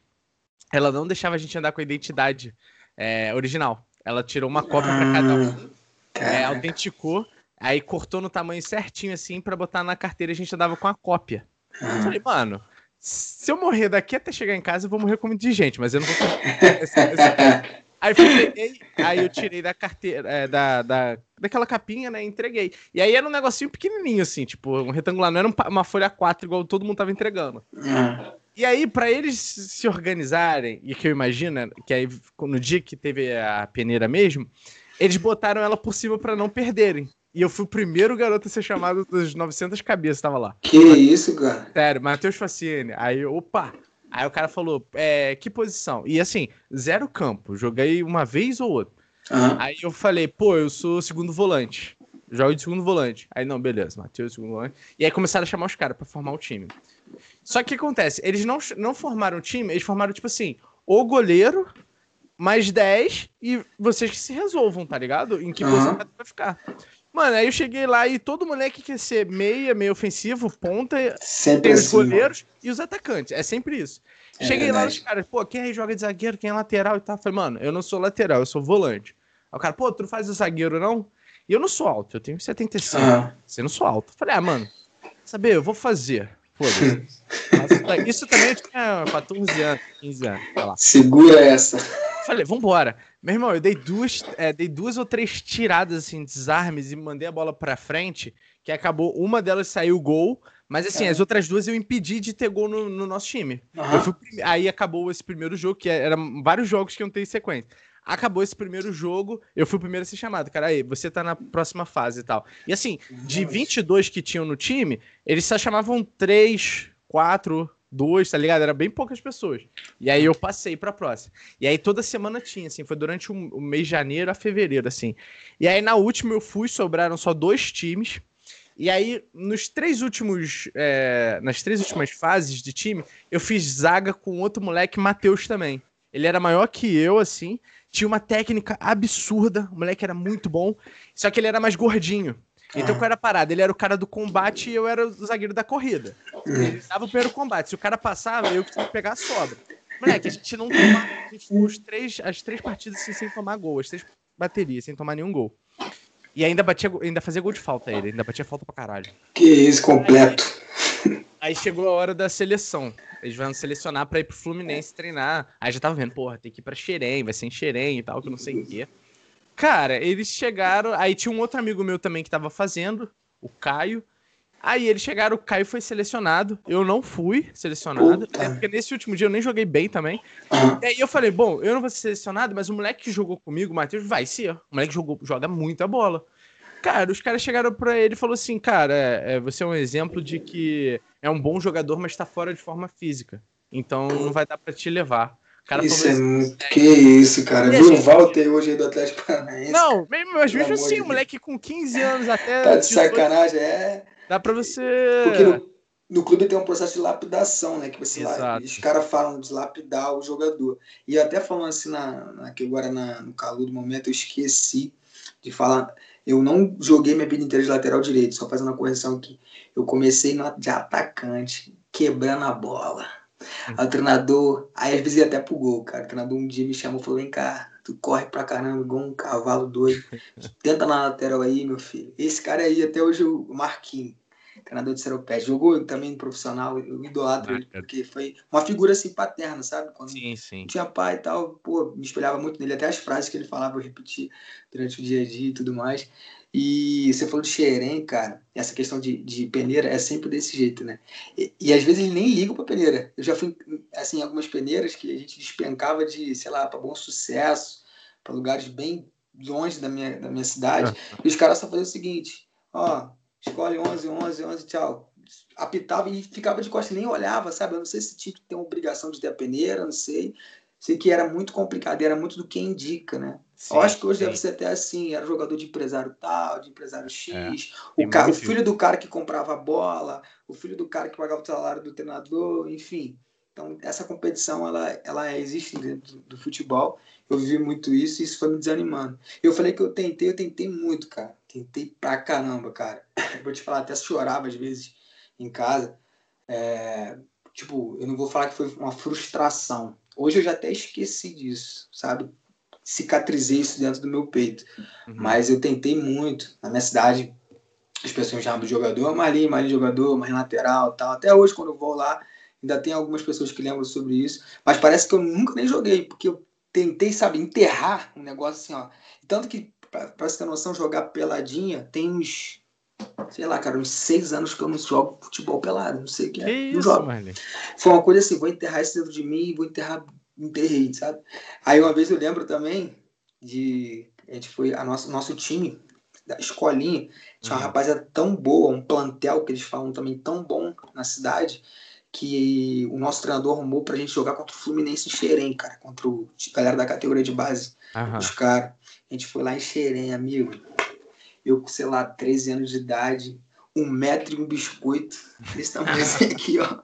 ela não deixava a gente andar com a identidade é, original. Ela tirou uma cópia ah. para cada um, é, autenticou, aí cortou no tamanho certinho assim para botar na carteira a gente andava com a cópia. Eu falei, mano, se eu morrer daqui até chegar em casa, eu vou morrer como de gente, mas eu não vou. Aí, peguei, aí eu tirei da carteira, é, da, da, daquela capinha, né? Entreguei. E aí era um negocinho pequenininho, assim, tipo, um retangular, não era uma folha 4 igual todo mundo tava entregando. E aí, para eles se organizarem, e que eu imagino, né, que aí no dia que teve a peneira mesmo, eles botaram ela por cima para não perderem. E eu fui o primeiro garoto a ser chamado dos 900 cabeças, tava lá. Que isso, cara? Sério, Matheus Facine. Aí, opa. Aí o cara falou, é, que posição? E assim, zero campo. Joguei uma vez ou outra. Uhum. Aí eu falei, pô, eu sou segundo volante. Jogo de segundo volante. Aí, não, beleza, Matheus, segundo volante. E aí começaram a chamar os caras para formar o time. Só que o que acontece? Eles não, não formaram o time, eles formaram, tipo assim, o goleiro, mais 10 e vocês que se resolvam, tá ligado? Em que uhum. posição vai ficar. Mano, aí eu cheguei lá e todo moleque quer ser meia, meio ofensivo, ponta, sempre tem os assim, goleiros mano. e os atacantes. É sempre isso. É cheguei verdade. lá, os caras, pô, quem aí joga de zagueiro, quem é lateral e tal. Falei, mano, eu não sou lateral, eu sou volante. Aí o cara, pô, tu não faz o zagueiro, não? E eu não sou alto, eu tenho 75. Uhum. Você não sou alto. Falei, ah, mano, saber, eu vou fazer. Foda-se. Isso também eu tinha 14 anos, 15 anos. Segura essa. Falei, vambora. Meu irmão, eu dei duas, é, dei duas ou três tiradas, assim, desarmes e mandei a bola pra frente, que acabou, uma delas saiu gol, mas assim, é. as outras duas eu impedi de ter gol no, no nosso time. Uhum. Fui, aí acabou esse primeiro jogo, que eram vários jogos que eu não tenho sequência. Acabou esse primeiro jogo, eu fui o primeiro a ser chamado. Cara, aí, você tá na próxima fase e tal. E assim, de 22 que tinham no time, eles só chamavam 3, 4, 2, tá ligado? Era bem poucas pessoas. E aí eu passei pra próxima. E aí toda semana tinha, assim, foi durante o, o mês de janeiro a fevereiro, assim. E aí na última eu fui, sobraram só dois times. E aí, nos três últimos. É, nas três últimas fases de time, eu fiz zaga com outro moleque, Matheus também. Ele era maior que eu, assim tinha uma técnica absurda, o moleque era muito bom, só que ele era mais gordinho. Então, qual era a parada? Ele era o cara do combate e eu era o zagueiro da corrida. Ele dava o primeiro combate. Se o cara passava, eu tinha que pegar a sobra. Moleque, a gente não tomava. A gente ficou os três, as três partidas assim, sem tomar gol, as três baterias, sem tomar nenhum gol. E ainda batia, ainda fazia gol de falta ele, ainda batia falta pra caralho. Que isso, completo. Aí chegou a hora da seleção. Eles vão selecionar pra ir pro Fluminense treinar. Aí já tava vendo, porra, tem que ir pra Xerém, vai ser em Xerém e tal, que não sei o quê. Cara, eles chegaram. Aí tinha um outro amigo meu também que tava fazendo, o Caio. Aí eles chegaram, o Caio foi selecionado. Eu não fui selecionado. Né, porque nesse último dia eu nem joguei bem também. E aí eu falei, bom, eu não vou ser selecionado, mas o moleque que jogou comigo, o Matheus, vai ser. O moleque jogou, joga muita bola. Cara, os caras chegaram pra ele e falou assim, cara, é, é, você é um exemplo de que é um bom jogador, mas tá fora de forma física. Então não vai dar pra te levar. Cara isso é assim, muito. É, que isso, cara. Viu o Walter hoje aí do Atlético Paranaense? Não, mas mesmo assim, o moleque com 15 anos até. Tá de sacanagem, é. Dá pra você. Porque no, no clube tem um processo de lapidação, né? Que você lá, os caras falam de lapidar o jogador. E até falando assim, na, na, que agora na, no calor do momento, eu esqueci de falar. Eu não joguei minha vida inteira de lateral direito, só fazendo uma correção aqui. Eu comecei no, de atacante, quebrando a bola. Uhum. O treinador, aí às vezes ia até pro gol, cara. O treinador um dia me chamou e falou: vem cá, tu corre pra caramba, igual um cavalo doido. Tenta na lateral aí, meu filho. Esse cara aí, até hoje, o Marquinhos treinador de Seropédia. Jogou também no profissional, eu idolatro ah, ele, porque foi uma figura assim paterna, sabe? Quando sim, sim. tinha pai e tal, pô, me espelhava muito nele, até as frases que ele falava eu repetia durante o dia a dia e tudo mais. E você falou de Xerém, cara, essa questão de, de peneira é sempre desse jeito, né? E, e às vezes ele nem liga pra peneira. Eu já fui, assim, em algumas peneiras que a gente despencava de, sei lá, para bom sucesso, para lugares bem longe da minha, da minha cidade, e os caras só faziam o seguinte, ó, escolhe 11, 11, 11, tchau. Apitava e ficava de costas, nem olhava, sabe? Eu não sei se tinha que ter uma obrigação de ter a peneira, não sei. Sei que era muito complicado, era muito do que indica, né? Sim, eu acho que hoje sim. deve ser até assim, era jogador de empresário tal, de empresário X, é, o, cara, o filho do cara que comprava a bola, o filho do cara que pagava o salário do treinador, enfim. Então, essa competição, ela, ela existe dentro do, do futebol. Eu vivi muito isso e isso foi me desanimando. Eu falei que eu tentei, eu tentei muito, cara. Tentei pra caramba, cara. Vou te falar, até chorava às vezes em casa. É, tipo, eu não vou falar que foi uma frustração. Hoje eu já até esqueci disso, sabe? Cicatrizei isso dentro do meu peito. Uhum. Mas eu tentei muito. Na minha cidade, as pessoas chamam de jogador, Marinho, Marinho jogador, Marinho lateral tal. Até hoje, quando eu vou lá, ainda tem algumas pessoas que lembram sobre isso. Mas parece que eu nunca nem joguei, porque eu tentei, sabe, enterrar um negócio assim, ó. Tanto que pra, você ter noção, jogar peladinha tem uns. Sei lá, cara, uns seis anos que eu não jogo futebol pelado. Não sei o que, que é. Isso, não jogo. Mano. Foi uma coisa assim, vou enterrar isso dentro de mim, vou enterrar, enterrei, sabe? Aí uma vez eu lembro também de. A gente foi. A nosso, nosso time da escolinha tinha uma uhum. rapaziada tão boa, um plantel que eles falam também tão bom na cidade, que o nosso treinador arrumou pra gente jogar contra o Fluminense em Xerém, cara, contra o galera da categoria de base, uhum. os caras. A gente foi lá em Xerém, amigo. Eu com, sei lá, 13 anos de idade, um metro e um biscoito. Esse tamanho aqui, ó.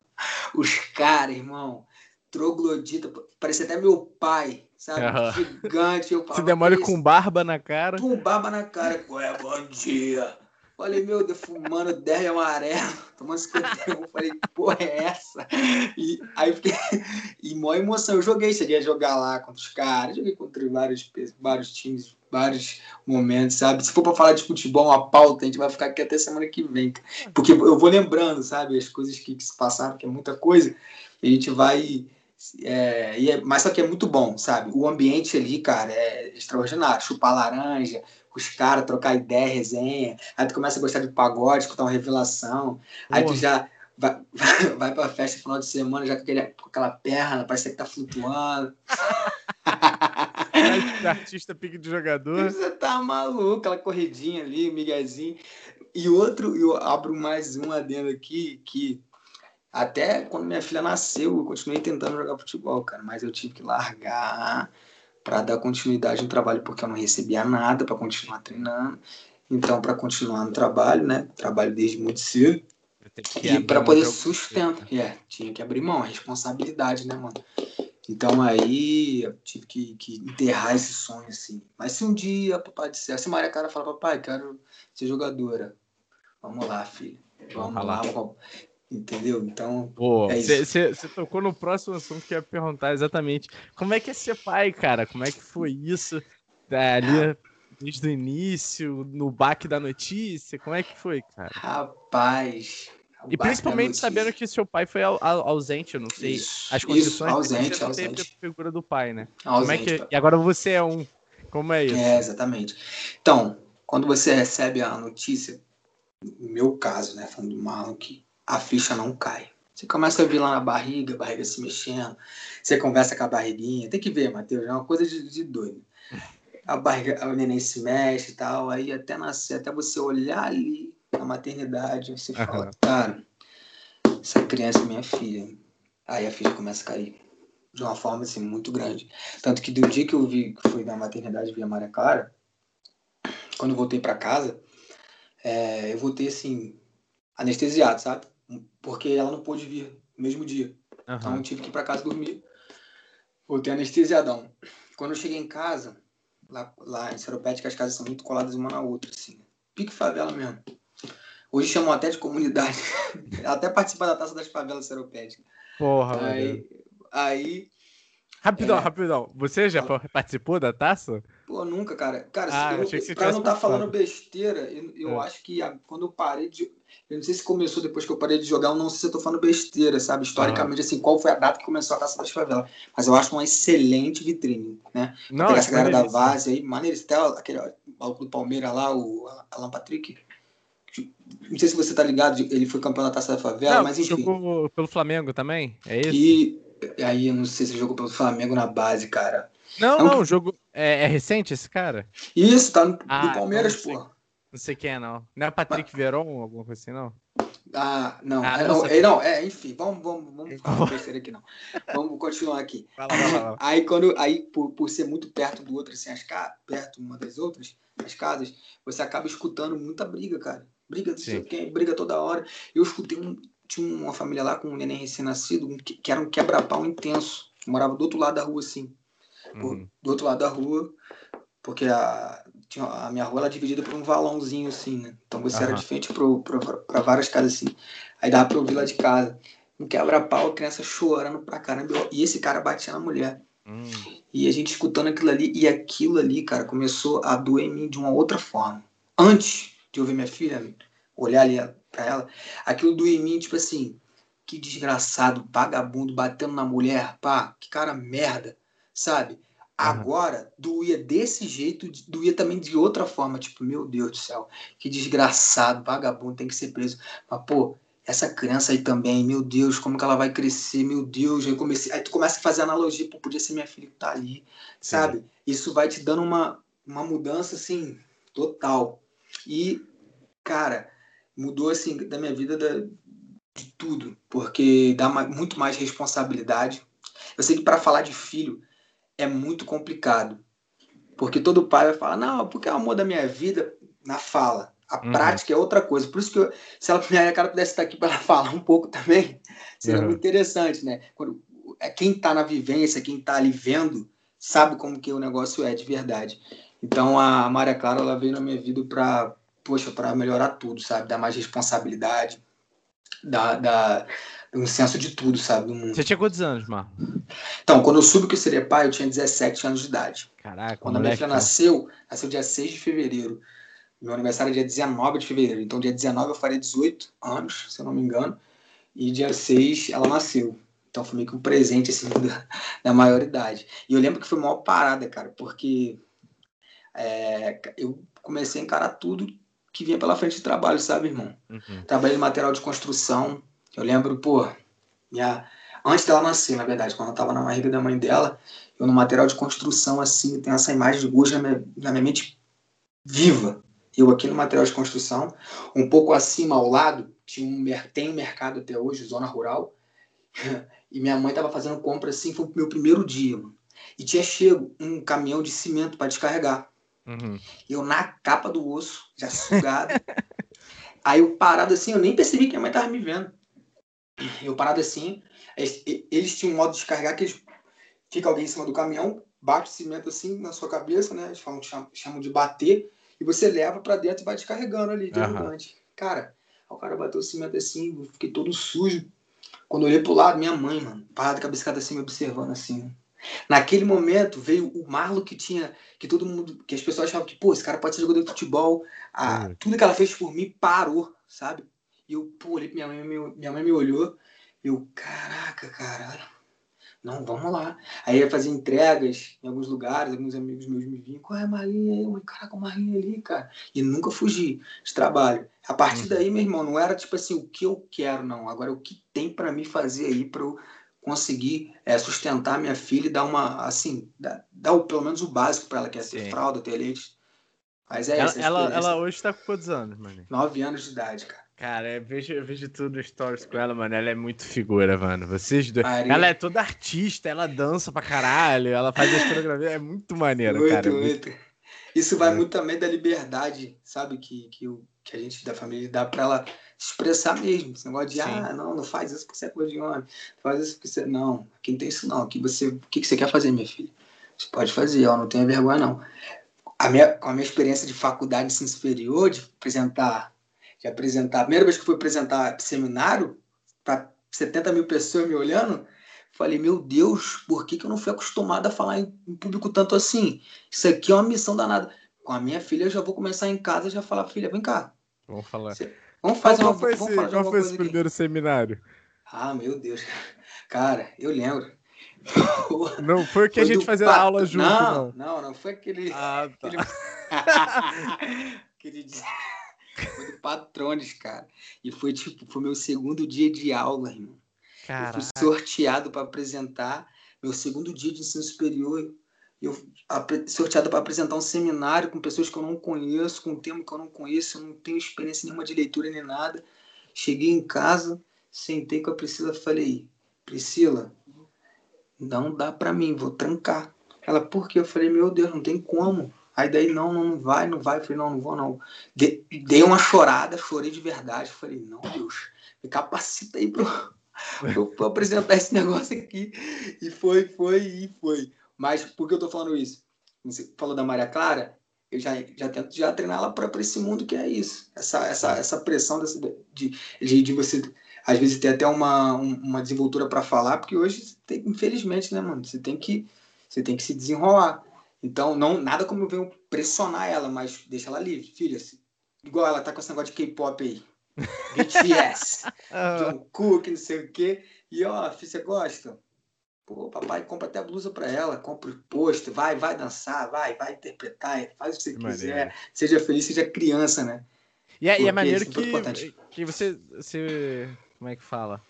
Os caras, irmão, troglodita, parecia até meu pai, sabe? Uhum. Gigante. Eu Se demora com barba na cara. Com barba na cara. Ué, bom dia. Falei, meu Deus, fumando 10 amarelo, tomando 51. Falei, porra, é essa? E aí fiquei. E maior emoção. Eu joguei, cheguei a jogar lá contra os caras, joguei contra vários, vários times vários momentos, sabe? Se for para falar de futebol, uma pauta, a gente vai ficar aqui até semana que vem. Porque eu vou lembrando, sabe, as coisas que, que se passaram, que é muita coisa, e a gente vai. É, e é, mas só que é muito bom, sabe? O ambiente ali, cara, é extraordinário. Chupar laranja, os caras, trocar ideia, resenha. Aí tu começa a gostar de pagode, escutar uma revelação. Aí tu já vai, vai, vai pra festa no final de semana já com, aquele, com aquela perna, parece que tá flutuando. artista pique de jogador. Você tá maluco, aquela corridinha ali, miguezinho. E outro, eu abro mais um adendo aqui, que até quando minha filha nasceu, eu continuei tentando jogar futebol, cara, mas eu tive que largar para dar continuidade no trabalho, porque eu não recebia nada para continuar treinando. Então, para continuar no trabalho, né? Trabalho desde muito cedo. E para poder sustentar. É, tinha que abrir mão, responsabilidade, né, mano? Então aí eu tive que, que enterrar esse sonho, assim. Mas se um dia, papai disser, se Maria Cara falar, papai, quero ser jogadora. Vamos lá, filho. Vamos, vamos lá. Vamos... Entendeu? Então. Você é tocou no próximo assunto que eu ia perguntar exatamente. Como é que é ser pai, cara? Como é que foi isso? É, ali desde o início, no baque da notícia? Como é que foi, cara? Rapaz, e principalmente sabendo que seu pai foi ausente, eu não sei isso, as condições isso, ausente, você ausente. teve a figura do pai, né? Ausente, Como é que... E agora você é um. Como é isso? É, exatamente. Então, quando você recebe a notícia, no meu caso, né, falando do Marlon, que a ficha não cai. Você começa a ver lá na barriga, a barriga se mexendo, você conversa com a barriguinha. Tem que ver, Matheus, é uma coisa de, de doido. A barriga, o neném se mexe e tal, aí até nascer, até você olhar ali na maternidade, você fala, cara, essa criança é minha filha. Aí a filha começa a cair de uma forma assim muito grande. Tanto que do dia que eu vi que fui na maternidade via Maria Clara, quando eu voltei para casa, é, eu voltei assim anestesiado, sabe? Porque ela não pôde vir no mesmo dia. Uhum. Então eu tive que ir para casa dormir. Voltei anestesiadão. Quando eu cheguei em casa, lá, lá em Seropédica, as casas são muito coladas uma na outra, assim. Pique favela mesmo. Hoje chamam até de comunidade. até participar da taça das favelas seropédicas. Porra, aí, aí. Rapidão, é... rapidão. Você já participou da taça? Pô, nunca, cara. Cara, ah, eu, eu pra não estar tá falando besteira, eu, eu é. acho que a, quando eu parei de. Eu não sei se começou depois que eu parei de jogar, eu não sei se eu tô falando besteira, sabe? Historicamente, ah. assim, qual foi a data que começou a taça das favelas. Mas eu acho uma excelente vitrine, né? Não, Pegar essa galera da Vase aí, maneiro, até aquele maluco do Palmeiras lá, o Alan Patrick não sei se você tá ligado, ele foi campeão da Taça da Favela, não, mas enfim. Jogou pelo Flamengo também? É isso? E aí, eu não sei se jogou pelo Flamengo na base, cara. Não, é um... não, jogo. É, é, recente esse cara? Isso, tá no, ah, no Palmeiras, pô. Não sei quem é, não. Não é Patrick mas... Veron, alguma coisa assim, não? Ah, não. Ah, é, não, é, não, é, enfim, vamos, vamos, vamos falar besteira aqui, não. Vamos continuar aqui. Vai lá, vai lá, Aí, quando, aí por, por ser muito perto do outro, assim, as perto uma das outras, as casas, você acaba escutando muita briga, cara briga, não sei quem, briga toda hora. Eu escutei um, tinha uma família lá com um neném recém-nascido, que, que, era um quebra-pau intenso, morava do outro lado da rua, assim. Uhum. Do outro lado da rua, porque a, tinha, a minha rua era dividida por um valãozinho, assim, né? Então você uhum. era de frente para várias casas, assim. Aí dava pra ouvir lá de casa. Um quebra-pau, a criança chorando pra caramba. E esse cara batia na mulher. Uhum. E a gente escutando aquilo ali, e aquilo ali, cara, começou a doer em mim de uma outra forma. Antes de ouvir minha filha, olhar ali pra ela, aquilo doía em mim, tipo assim, que desgraçado, vagabundo, batendo na mulher, pá, que cara merda, sabe? Agora, doía desse jeito, doía também de outra forma, tipo, meu Deus do céu, que desgraçado, vagabundo, tem que ser preso. Mas, pô, essa criança aí também, meu Deus, como que ela vai crescer, meu Deus, aí, comecei, aí tu começa a fazer analogia, pô, podia ser minha filha que tá ali, Sim. sabe? Isso vai te dando uma, uma mudança, assim, total. E, cara, mudou assim da minha vida da, de tudo, porque dá muito mais responsabilidade. Eu sei que para falar de filho é muito complicado, porque todo pai vai falar, não, porque é o amor da minha vida na fala. A uhum. prática é outra coisa. Por isso que eu, se ela minha cara pudesse estar aqui para falar um pouco também, seria uhum. muito interessante, né? Quando, é quem está na vivência, quem está ali vendo, sabe como que o negócio é de verdade. Então a Maria Clara ela veio na minha vida para poxa, para melhorar tudo, sabe? Dar mais responsabilidade, dar, dar, um senso de tudo, sabe? Do mundo. Você tinha quantos anos, Marlon? Então, quando eu soube que eu seria pai, eu tinha 17 anos de idade. Caraca, Quando a minha filha nasceu, nasceu dia 6 de fevereiro. Meu aniversário é dia 19 de fevereiro. Então, dia 19 eu faria 18 anos, se eu não me engano. E dia 6 ela nasceu. Então, foi meio que um presente, assim, da, da maioridade. E eu lembro que foi uma maior parada, cara, porque é, eu comecei a encarar tudo que vinha pela frente de trabalho, sabe, irmão? Uhum. Trabalhei em material de construção. Eu lembro, pô, minha... antes dela nascer, na verdade, quando eu tava na barriga da mãe dela, eu no material de construção, assim, tem essa imagem de Guja na minha, na minha mente viva. Eu aqui no material de construção, um pouco acima ao lado, tinha um, tem um mercado até hoje, zona rural, e minha mãe tava fazendo compra assim, foi o meu primeiro dia, mano. E tinha chego um caminhão de cimento para descarregar. Uhum. Eu na capa do osso, já sugado. Aí eu parado assim, eu nem percebi que minha mãe tava me vendo. Eu parado assim, eles, eles tinham um modo de descarregar que eles, fica alguém em cima do caminhão, bate o cimento assim na sua cabeça, né? Eles falam, chamam, de bater, e você leva para dentro e vai descarregando ali, de Aham. Cara, o cara bateu o cimento assim, eu fiquei todo sujo. Quando eu olhei pro lado, minha mãe, mano, parada, cabeçada assim, me observando assim. Naquele momento veio o Marlo que tinha, que todo mundo, que as pessoas achavam que, pô, esse cara pode ser jogador de futebol. Ah, Uhum. Tudo que ela fez por mim parou, sabe? E eu, pra minha mãe, me- minha mãe me olhou. Eu, caraca, cara, não, vamos lá. Aí eu fazia entregas em alguns lugares, alguns amigos meus me vinham, qual é a Marinha aí? Eu, caraca, a Marinha ali, cara. E nunca fugi de trabalho. A partir Uhum. daí, meu irmão, não era tipo assim, o que eu quero, não. Agora, o que tem pra mim fazer aí pra eu conseguir é, sustentar minha filha e dar uma, assim, dar, dar o, pelo menos o básico pra ela, que é Sim. fralda, ter leite. Mas é ela, isso, a ela, experiência. ela hoje tá com quantos anos, mano? Nove anos de idade, cara. Cara, eu vejo, eu vejo tudo stories com ela, mano. Ela é muito figura, mano. Vocês dois. Maria. Ela é toda artista, ela dança pra caralho, ela faz as coreografias. É muito maneiro, Muito, cara. é muito- muito. Isso vai É. muito também da liberdade, sabe? Que, que, que a gente da família dá pra ela se expressar mesmo. Esse negócio de, Sim. ah, não, não faz isso porque você é coisa de homem. Faz isso porque você. Não, aqui não tem isso não. Aqui você. O que, que você quer fazer, minha filha? Você pode fazer, ó, não tenha vergonha, não. A minha, com a minha experiência de faculdade de ensino superior, de apresentar, de apresentar, a primeira vez que eu fui apresentar seminário, para 70 mil pessoas me olhando, falei, meu Deus, por que, que eu não fui acostumado a falar em, em público tanto assim? Isso aqui é uma missão danada. Com a minha filha, eu já vou começar em casa e já falar, filha, vem cá. Vamos falar. Você- Vamos fazer qual uma, foi, esse, qual foi coisa esse aqui. primeiro seminário? Ah, meu Deus. Cara, eu lembro. Não foi o que a Foi gente do fazia pat- aula junto, não. não. Não, não, foi aquele. Ah, tá. aquele... aquele dia- Foi do Patrones, cara. E foi tipo, foi meu segundo dia de aula, irmão. Eu Caralho. fui sorteado para apresentar meu segundo dia de ensino superior. Eu sorteado para apresentar um seminário com pessoas que eu não conheço, com um tema que eu não conheço, eu não tenho experiência nenhuma de leitura nem nada. Cheguei em casa, sentei com a Priscila e falei: Priscila, não dá para mim, vou trancar. Ela, por quê? Eu falei: Meu Deus, não tem como. Aí daí, não, não, vai, não vai. Eu falei: Não, não vou, não. De- dei uma chorada, chorei de verdade. Falei: Não, Deus, me capacita aí pro, eu apresentar esse negócio aqui. E foi, foi, e foi. Mas por que eu tô falando isso? Você falou da Maria Clara, eu já, já tento já treinar ela para esse mundo que é isso. Essa, essa, essa pressão dessa, de, de, de você, às vezes, ter até uma, um- uma desenvoltura para falar, porque hoje, tem- infelizmente, né, mano? Você tem que, você tem que se desenrolar. Então, não, nada como eu venho pressionar ela, mas deixa ela livre. Filha, se- igual ela tá com esse negócio de K-pop aí. BTS. Ah, John Cook, não sei o quê. E ó, filho, você gosta? Pô, papai compra até blusa pra ela, compra o pôster, vai, vai dançar, vai, vai interpretar, faz o que você quiser. Seja feliz, seja criança, né? E é, e é maneiro é que, que você, você. Como é que fala?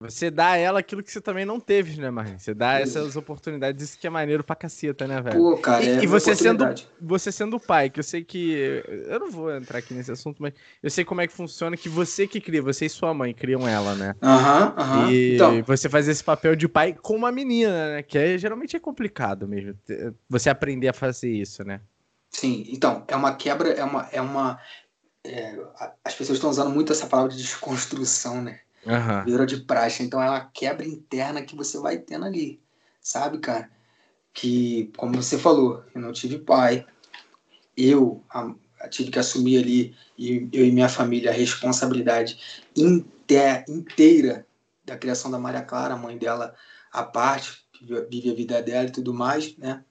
Você dá a ela aquilo que você também não teve, né, Marlene? Você dá Isso. essas oportunidades, isso que é maneiro pra caceta, né, velho? Pô, cara, E- é e você sendo-. Você sendo pai, que eu sei que. Eu não vou entrar aqui nesse assunto, mas eu sei como é que funciona, que você que cria, você e sua mãe criam ela, né? Aham, aham. E Então, você faz esse papel de pai com uma menina, né? Que é, geralmente é complicado mesmo. Você aprender a fazer isso, né? sim, então, é uma quebra, é uma. É uma é, as pessoas estão usando muito essa palavra de desconstrução, né? Aham. virou de praxe. Então é uma quebra interna que você vai tendo ali, sabe, cara? Que, como você falou, eu não tive pai. Eu a- tive que assumir ali, e eu e minha família, a responsabilidade inte- inteira da criação da Maria Clara, a mãe dela à parte, vive a vida dela e tudo mais, né?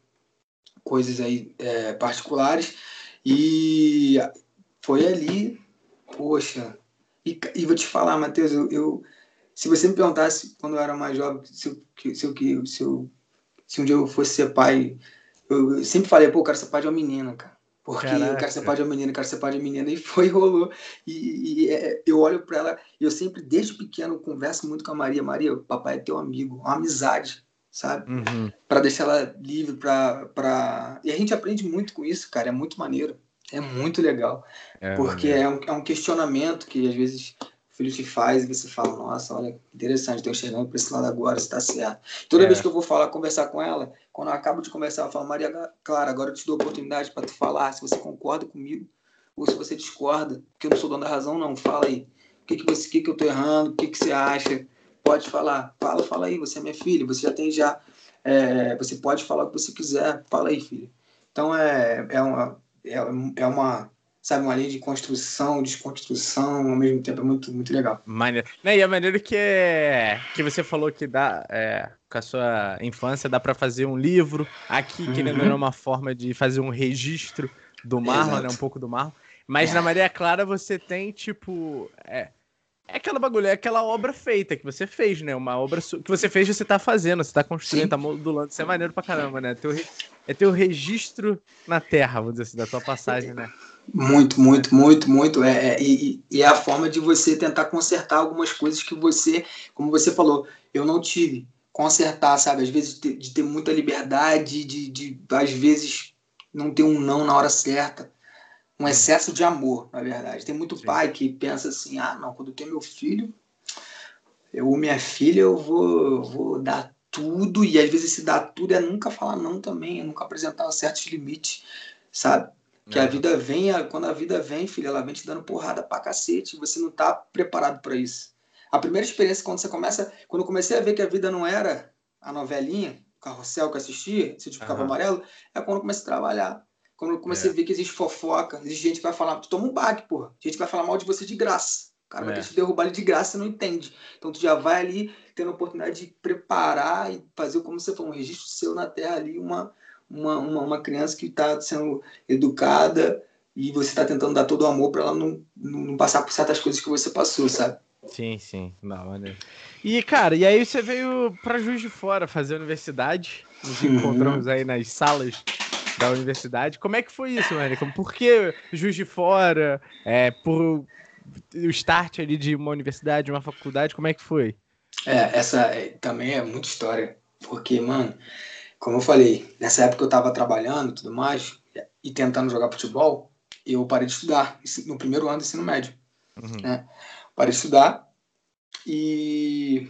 Coisas aí é, particulares. E foi ali, poxa. E, e vou te falar, Matheus, eu, eu, se você me perguntasse quando eu era mais jovem se eu, se eu, se eu, se um dia eu fosse ser pai, eu, eu sempre falei, pô, eu quero ser pai de uma menina, cara. Porque Caraca. eu quero ser pai de uma menina, eu quero ser pai de uma menina. E foi, rolou. E, e é, eu olho para ela, eu sempre, desde pequeno, converso muito com a Maria. Maria, papai é teu amigo, uma amizade, sabe? Uhum. Para deixar ela livre, para. Pra... E a gente aprende muito com isso, cara, é muito maneiro. É muito legal. É, porque é um, é um questionamento que às vezes filho te faz e você fala, nossa, olha, interessante, estou chegando para esse lado agora, está certo. Toda é. vez que eu vou falar, conversar com ela, quando eu acabo de conversar, eu falo, Maria Clara, agora eu te dou a oportunidade para tu falar se você concorda comigo ou se você discorda, porque eu não sou dono da razão, não. Fala aí. O que, que, você, que, que eu estou errando? O que, que você acha? Pode falar. Fala, fala aí. Você é minha filha. Você já tem já. É, você pode falar o que você quiser. Fala aí, filha. Então é, é, uma, é, é uma sabe, uma linha de construção, desconstrução, ao mesmo tempo é muito, muito legal. Maneiro. Né, e a maneira que é, que você falou que dá, é, com a sua infância, dá para fazer um livro, aqui, uhum. querendo é uma forma de fazer um registro do Marlon, né, um pouco do Marlon, mas é. na Maria Clara você tem, tipo, é, é aquela bagulho, é aquela obra feita que você fez, né? Uma obra que você fez, você tá fazendo, você tá construindo, Sim. tá modulando. Isso é maneiro pra caramba, né? Teu, é teu registro na terra, vamos dizer assim, da tua passagem, né? Muito, muito, muito, muito. É, é, e, e, é a forma de você tentar consertar algumas coisas que você, como você falou, eu não tive. Consertar, sabe? Às vezes de, de ter muita liberdade, de, de às vezes não ter um não na hora certa. Um excesso de amor, na verdade. Tem muito Sim. pai que pensa assim: ah, não, quando eu tenho meu filho, eu ou minha filha, eu vou, vou dar tudo. E às vezes se dar tudo é nunca falar não também, é nunca apresentar certos limites, sabe? Que a vida vem, quando a vida vem, filho, ela vem te dando porrada pra cacete. Você não tá preparado para isso. A primeira experiência, quando você começa. Quando eu comecei a ver que a vida não era a novelinha, o carrossel que eu assistia, se tipo uhum. amarelo, é quando eu comecei a trabalhar. Quando eu comecei é. a ver que existe fofoca, existe gente que vai falar, tu toma um baque, porra. Gente que vai falar mal de você de graça. O cara é. vai te derrubar ali de graça, você não entende. Então tu já vai ali tendo a oportunidade de preparar e fazer, como você falou, um registro seu na terra ali, uma, uma, uma, uma criança que está sendo educada e você está tentando dar todo o amor para ela não, não passar por certas coisas que você passou, sabe? Sim, sim. Não, maneiro. E, cara, e aí você veio para Juiz de Fora fazer universidade. Nos uhum. encontramos aí nas salas da universidade. Como é que foi isso, mano? Por que Juiz de Fora? É, por o start ali de uma universidade, uma faculdade, como é que foi? É, essa é, também é muita história. Porque, mano, como eu falei, nessa época eu estava trabalhando e tudo mais, e tentando jogar futebol, eu parei de estudar no primeiro ano do ensino médio. Uhum. Né? Parei de estudar e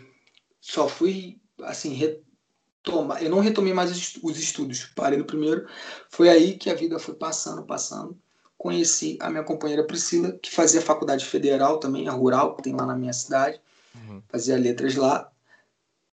só fui, assim, retomar. Eu não retomei mais os estudos, parei no primeiro. Foi aí que a vida foi passando, passando. Conheci a minha companheira Priscila, que fazia faculdade federal também, a rural, que tem lá na minha cidade. Uhum. Fazia letras lá.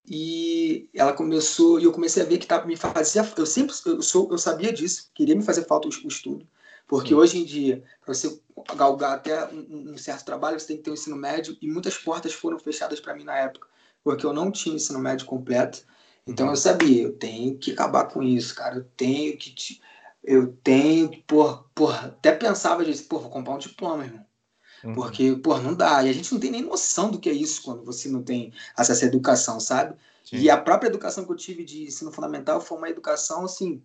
E ela começou e eu comecei a ver que tá, me fazia eu sempre eu sou eu sabia disso queria me fazer falta o, o estudo. Porque hoje em dia para você galgar até um, um, certo trabalho você tem que ter o um ensino médio e muitas portas foram fechadas para mim na época porque eu não tinha ensino médio completo. Então eu uhum. sabia eu tenho que acabar com isso cara. Eu tenho que te, eu tenho que por, por até pensava disso pô vou comprar um diploma irmão Uhum. Porque, pô, não dá. E a gente não tem nem noção do que é isso quando você não tem acesso à educação, sabe? Sim. E a própria educação que eu tive de ensino fundamental foi uma educação assim,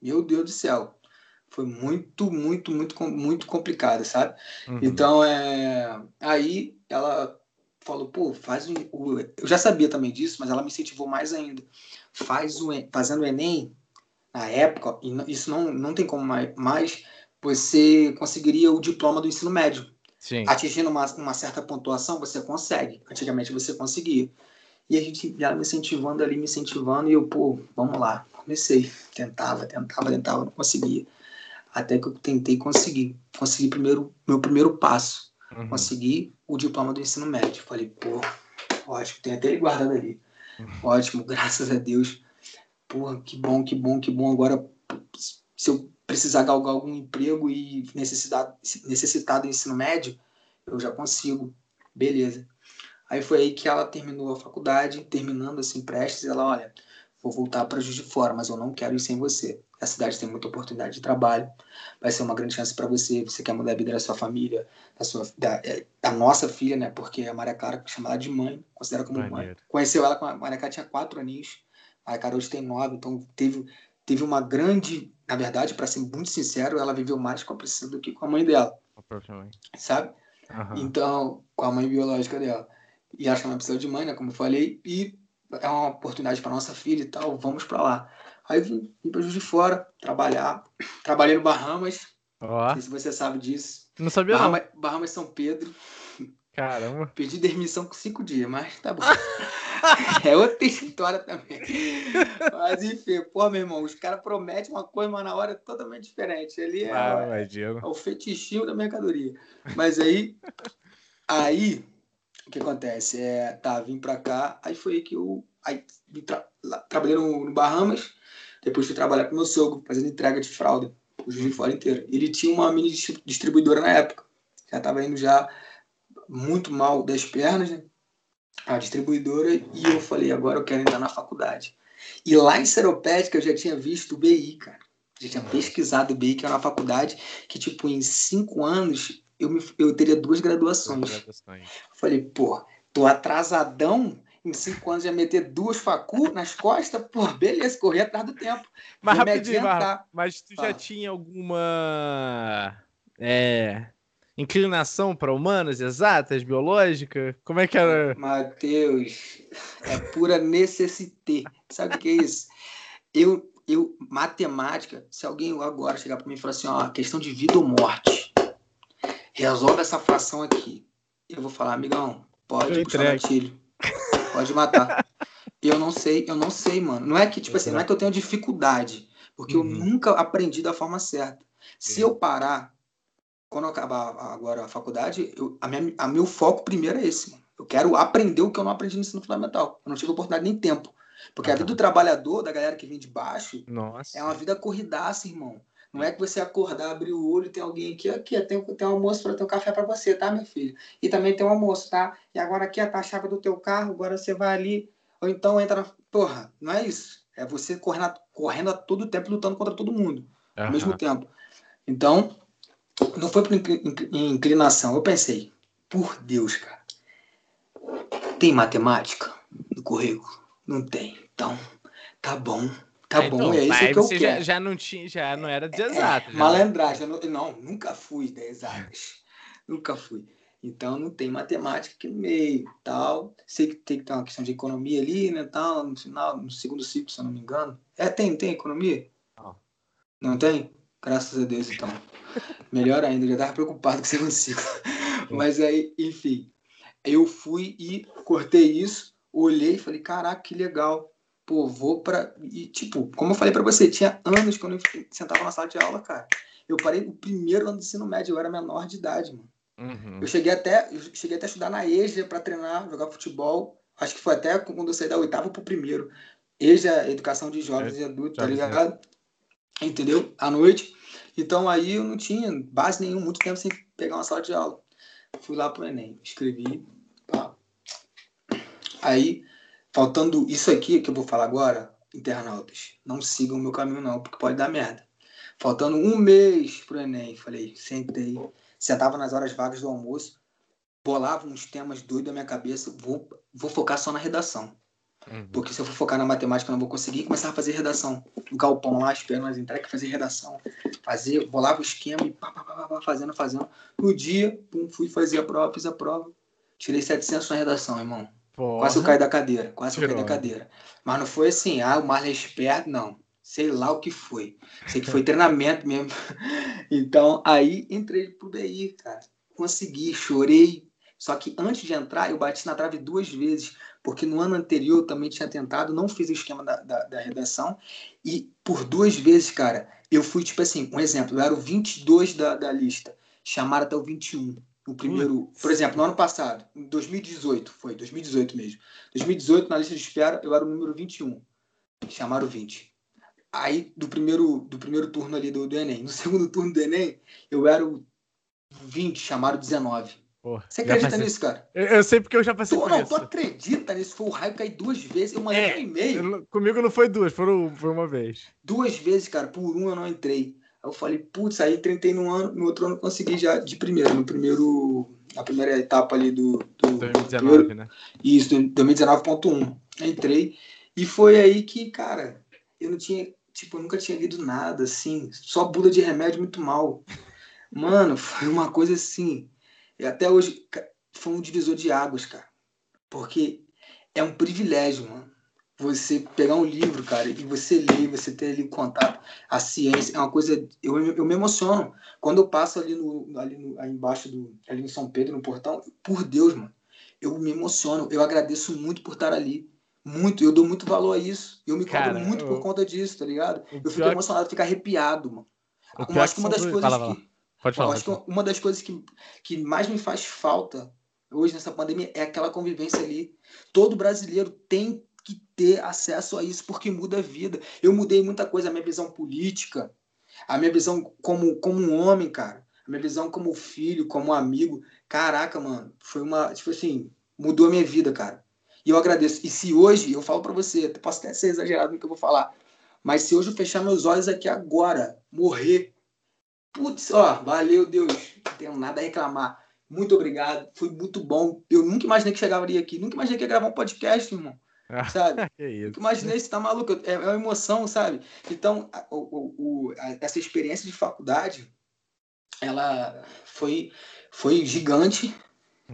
meu Deus do céu. Foi muito, muito, muito, muito complicada, sabe? Uhum. Então, é... aí ela falou, pô, faz o... Eu já sabia também disso, mas ela me incentivou mais ainda. Faz o... Fazendo o Enem, na época, e isso não, não tem como mais você conseguiria o diploma do ensino médio. Sim. Atingindo uma, uma certa pontuação, você consegue. Antigamente você conseguia. E a gente, ela me incentivando ali, me incentivando, e eu, pô, vamos lá. Comecei. Tentava, tentava, tentava, não conseguia. Até que eu tentei conseguir. Consegui primeiro, meu primeiro passo. Uhum. Consegui o diploma do ensino médio. Falei, pô, ótimo, tem até ele guardado ali. Uhum. Ótimo, graças a Deus. Porra, que bom, que bom, que bom. Agora, se eu precisar galgar algum emprego e necessitar, necessitar do ensino médio, eu já consigo. Beleza. Aí foi aí que ela terminou a faculdade, terminando assim, prestes, ela, olha, vou voltar para Juiz de Fora, mas eu não quero ir sem você. A cidade tem muita oportunidade de trabalho, vai ser uma grande chance para você. Você quer mudar a vida da sua família, da, sua, da, é, da nossa filha, né? Porque a Maria Clara chama ela de mãe, considera como Maneiro. mãe. Conheceu ela a Maria Clara tinha quatro aninhos, a Maria Clara hoje tem nove, então teve, teve uma grande. Na verdade, para ser muito sincero, ela viveu mais com a Priscila do que com a mãe dela. Sabe? Uhum. Então, com a mãe biológica dela. E ela chama a Priscila de mãe, né? Como eu falei, e é uma oportunidade para nossa filha e tal, vamos para lá. Aí vim, vim para Juiz de Fora trabalhar. Trabalhei no Bahamas. Oh. Não sei se você sabe disso. Não sabia Bahamas, não. Bahamas São Pedro. Caramba. Perdi demissão com cinco dias, mas tá bom. é outra história também. Mas enfim, pô, meu irmão, os caras prometem uma coisa, mas na hora é totalmente diferente. Ali é, ah, é, é o fetichinho da mercadoria. Mas aí, aí o que acontece? É, tá, vim pra cá, aí foi aí que eu aí, tra lá, trabalhei no, no, Bahamas, depois fui trabalhar com meu sogro, fazendo entrega de fralda, o Juiz de Fora inteiro. Ele tinha uma mini distribuidora na época, já tava indo já muito mal das pernas, né? A distribuidora, e eu falei, agora eu quero entrar na faculdade. E lá em Seropédica eu já tinha visto o BI, cara. Já tinha pesquisado o BI, que era uma faculdade que, tipo, em cinco anos eu, me, eu teria duas graduações. Duas graduações. Falei, pô, tô atrasadão, em cinco anos já meter duas facu nas costas, pô, beleza, correr atrás do tempo. Mas rapidinho, mas tu já tinha alguma é, inclinação para humanas, exatas, biológica? Como é que era? Matheus, é pura necessité. Sabe o que é isso? Eu, eu, matemática, se alguém agora chegar para mim e falar assim, ó, questão de vida ou morte, resolve essa fração aqui. Eu vou falar, amigão, pode eu puxar gatilho. Pode matar. eu não sei, eu não sei, mano. Não é que, tipo assim, não é que eu tenho dificuldade, porque uhum. eu nunca aprendi da forma certa. Se eu parar, quando eu acabar agora a faculdade, eu, a, minha, a meu foco primeiro é esse, mano. Eu quero aprender o que eu não aprendi no ensino fundamental. Eu não tive oportunidade nem tempo. Porque a vida do trabalhador, da galera que vem de baixo, Nossa. é uma vida corridaça, irmão. Não é que você acordar, abrir o olho tem alguém aqui, aqui, tem, tem um almoço para ter um café para você, tá, meu filho? E também tem um almoço, tá? E agora aqui tá a chave do teu carro, agora você vai ali, ou então entra na. Porra, não é isso. É você correndo a, correndo a todo tempo, lutando contra todo mundo, uhum. ao mesmo tempo. Então, não foi por inclinação. Eu pensei, por Deus, cara. Tem matemática no currículo? Não tem. Então, tá bom. Tá bom, então, é isso que eu quero. Já, já, não tinha, já não era de exatas. É, malandragem, não, não, nunca fui de exatas. nunca fui. Então não tem matemática aqui no meio, tal. Sei que tem que ter uma questão de economia ali, né, tal, no final, no segundo ciclo, se eu não me engano. É, tem, tem economia? Não. Não tem? Graças a Deus, então. Melhor ainda, já estava preocupado com o segundo ciclo. Mas aí, enfim, eu fui e cortei isso, olhei e falei, caraca, que legal pô, vou para E, tipo, como eu falei para você, tinha anos quando eu sentava na sala de aula, cara. Eu parei o primeiro ano do ensino médio, eu era menor de idade, mano. Uhum. Eu cheguei até, eu cheguei até a estudar na EJA para treinar, jogar futebol. Acho que foi até quando eu saí da oitava pro primeiro. EJA, Educação de Jovens é, e Adultos, tá ligado? É. Entendeu? À noite. Então aí eu não tinha base nenhuma, muito tempo sem pegar uma sala de aula. Fui lá pro Enem, escrevi. Pá. Aí Faltando isso aqui que eu vou falar agora, internautas, não sigam o meu caminho não, porque pode dar merda. Faltando um mês pro Enem, falei, sentei, sentava nas horas vagas do almoço, bolava uns temas doidos na minha cabeça, vou, vou focar só na redação. Uhum. Porque se eu for focar na matemática, eu não vou conseguir. Começar a fazer redação. No galpão lá, esperando as entregas, fazer redação. Fazer, bolava o esquema e pá, pá, pá, pá, fazendo, fazendo. No dia, pum, fui fazer a prova, fiz a prova. Tirei 700 na redação, irmão. Porra. Quase eu caí da cadeira, quase eu caí da cadeira. Mas não foi assim, ah, o Marley é esperto, não. Sei lá o que foi. Sei que foi treinamento mesmo. Então, aí entrei pro BI, cara. Consegui, chorei. Só que antes de entrar, eu bati na trave duas vezes, porque no ano anterior eu também tinha tentado, não fiz o esquema da, da, da redação. E por duas vezes, cara, eu fui tipo assim, um exemplo, eu era o 22 da, da lista, chamaram até o 21 o primeiro, por exemplo, no ano passado, em 2018, foi 2018 mesmo. 2018, na lista de espera, eu era o número 21. Chamaram 20. Aí, do primeiro, do primeiro turno ali do, do Enem. No segundo turno do Enem, eu era o 20, chamaram 19. Porra, Você acredita nisso, cara? Eu, eu, sei porque eu já passei tu, por não, isso. Tu acredita nisso? Foi o raio cair duas vezes. Eu mandei é, um e-mail. Comigo não foi duas, foram, foi uma vez. Duas vezes, cara. Por um eu não entrei. Aí eu falei, putz, aí tentei no ano, no outro ano consegui já de primeiro, no primeiro, na primeira etapa ali do... do 2019, primeiro, né? Isso, 2019.1. Entrei e foi aí que, cara, eu não tinha, tipo, eu nunca tinha lido nada, assim, só bula de remédio muito mal. Mano, foi uma coisa assim, e até hoje foi um divisor de águas, cara. Porque é um privilégio, mano. Você pegar um livro, cara, e você ler, você ter ali contato. A ciência é uma coisa. Eu, eu me emociono. Quando eu passo ali, no, ali, no, aí embaixo, do, ali em São Pedro, no portão, por Deus, mano, eu me emociono. Eu agradeço muito por estar ali. Muito. Eu dou muito valor a isso. Eu me cobro muito eu... por conta disso, tá ligado? Eu fico emocionado, fico arrepiado, mano. Eu acho que uma das coisas fala, que. Pode falar. Eu acho que uma das coisas que, que mais me faz falta hoje nessa pandemia é aquela convivência ali. Todo brasileiro tem que ter acesso a isso porque muda a vida. Eu mudei muita coisa, a minha visão política, a minha visão como, como um homem, cara, a minha visão como filho, como amigo. Caraca, mano, foi uma, tipo assim, mudou a minha vida, cara. E eu agradeço. E se hoje, eu falo para você, posso até ser exagerado no que eu vou falar, mas se hoje eu fechar meus olhos aqui agora, morrer, putz, ó, valeu, Deus, não tenho nada a reclamar. Muito obrigado, foi muito bom. Eu nunca imaginei que chegaria aqui, nunca imaginei que ia gravar um podcast, irmão. Sabe? que isso. Imaginei isso, tá maluco? É, é uma emoção, sabe? Então, o, o, a, essa experiência de faculdade, ela foi, foi gigante,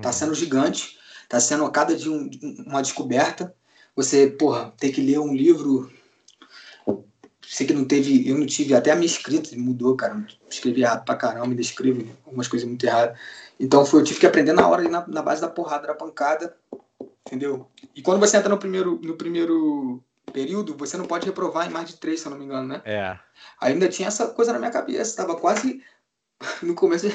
tá uhum. sendo gigante, tá sendo a cada dia um, uma descoberta. Você, porra, ter que ler um livro sei que não teve, eu não tive, até a minha escrita mudou, cara. Escrevi errado pra caramba, ainda escrevo algumas coisas muito erradas. Então foi, eu tive que aprender na hora, na, na base da porrada, da pancada, entendeu? E quando você entra no primeiro, no primeiro período, você não pode reprovar em mais de três, se eu não me engano, né? É. Ainda tinha essa coisa na minha cabeça, tava quase no começo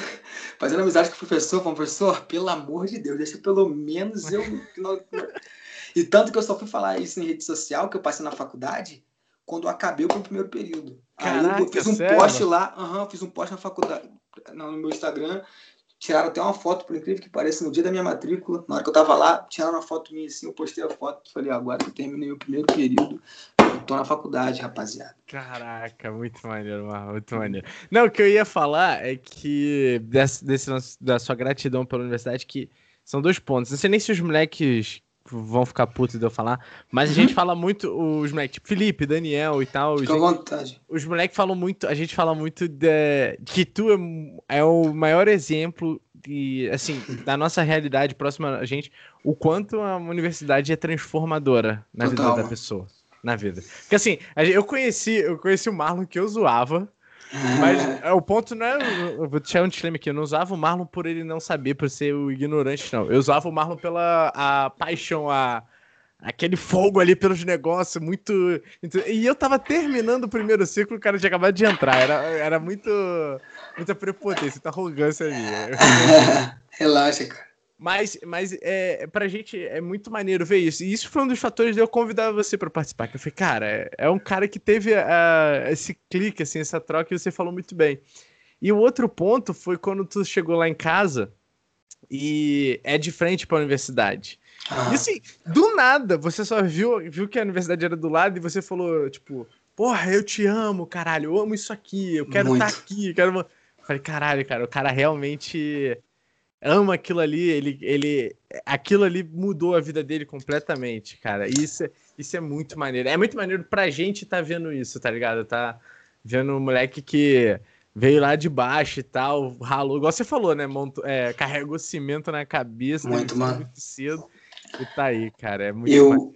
fazendo amizade com o professor, falando, professor, pelo amor de Deus, deixa pelo menos eu. e tanto que eu só fui falar isso em rede social, que eu passei na faculdade, quando acabei o primeiro período. Caraca, Aí eu fiz um sério? post lá, uhum, fiz um post na faculdade, no meu Instagram, tiraram até uma foto, por incrível que pareça, no dia da minha matrícula, na hora que eu tava lá, tiraram uma foto minha assim, eu postei a foto, falei, agora que eu terminei o primeiro período, eu tô na faculdade, rapaziada. Caraca, muito maneiro, Marlon, muito maneiro. Não, o que eu ia falar é que, desse, desse, da sua gratidão pela universidade, que são dois pontos. Não sei nem se os moleques vão ficar putos de eu falar. Mas a gente uhum. fala muito, os moleques, tipo Felipe, Daniel e tal. Fica à vontade. Os moleques falam muito, a gente fala muito de, que tu é, é o maior exemplo de, assim, da nossa realidade próxima a gente, o quanto a universidade é transformadora na Total, vida da pessoa. Na vida. Porque assim, eu conheci, eu conheci o Marlon que eu zoava. Mas é, o ponto não é. Eu vou deixar um disclaimer aqui. Eu não usava o Marlon por ele não saber, por ser o ignorante, não. Eu usava o Marlon pela a paixão, a, aquele fogo ali pelos negócios, muito. E eu tava terminando o primeiro ciclo, o cara tinha acabado de entrar. Era, era muito. Muita prepotência, muita arrogância ali. Relaxa, cara. Mas, mas é, pra gente é muito maneiro ver isso. E isso foi um dos fatores de eu convidar você para participar. Que eu falei, cara, é, é um cara que teve a, esse clique, assim, essa troca, e você falou muito bem. E o outro ponto foi quando tu chegou lá em casa e é de frente para a universidade. Ah. E assim, do nada, você só viu, viu que a universidade era do lado e você falou, tipo, porra, eu te amo, caralho, eu amo isso aqui, eu quero estar tá aqui, eu quero. Eu falei, caralho, cara, o cara realmente ama aquilo ali, ele, ele, aquilo ali mudou a vida dele completamente, cara. Isso, isso é muito maneiro. É muito maneiro pra gente tá vendo isso, tá ligado? Tá vendo um moleque que veio lá de baixo e tal, ralou, igual você falou, né? Montou, é, carregou cimento na cabeça, muito, mano. muito cedo e tá aí, cara. É muito eu, maneiro.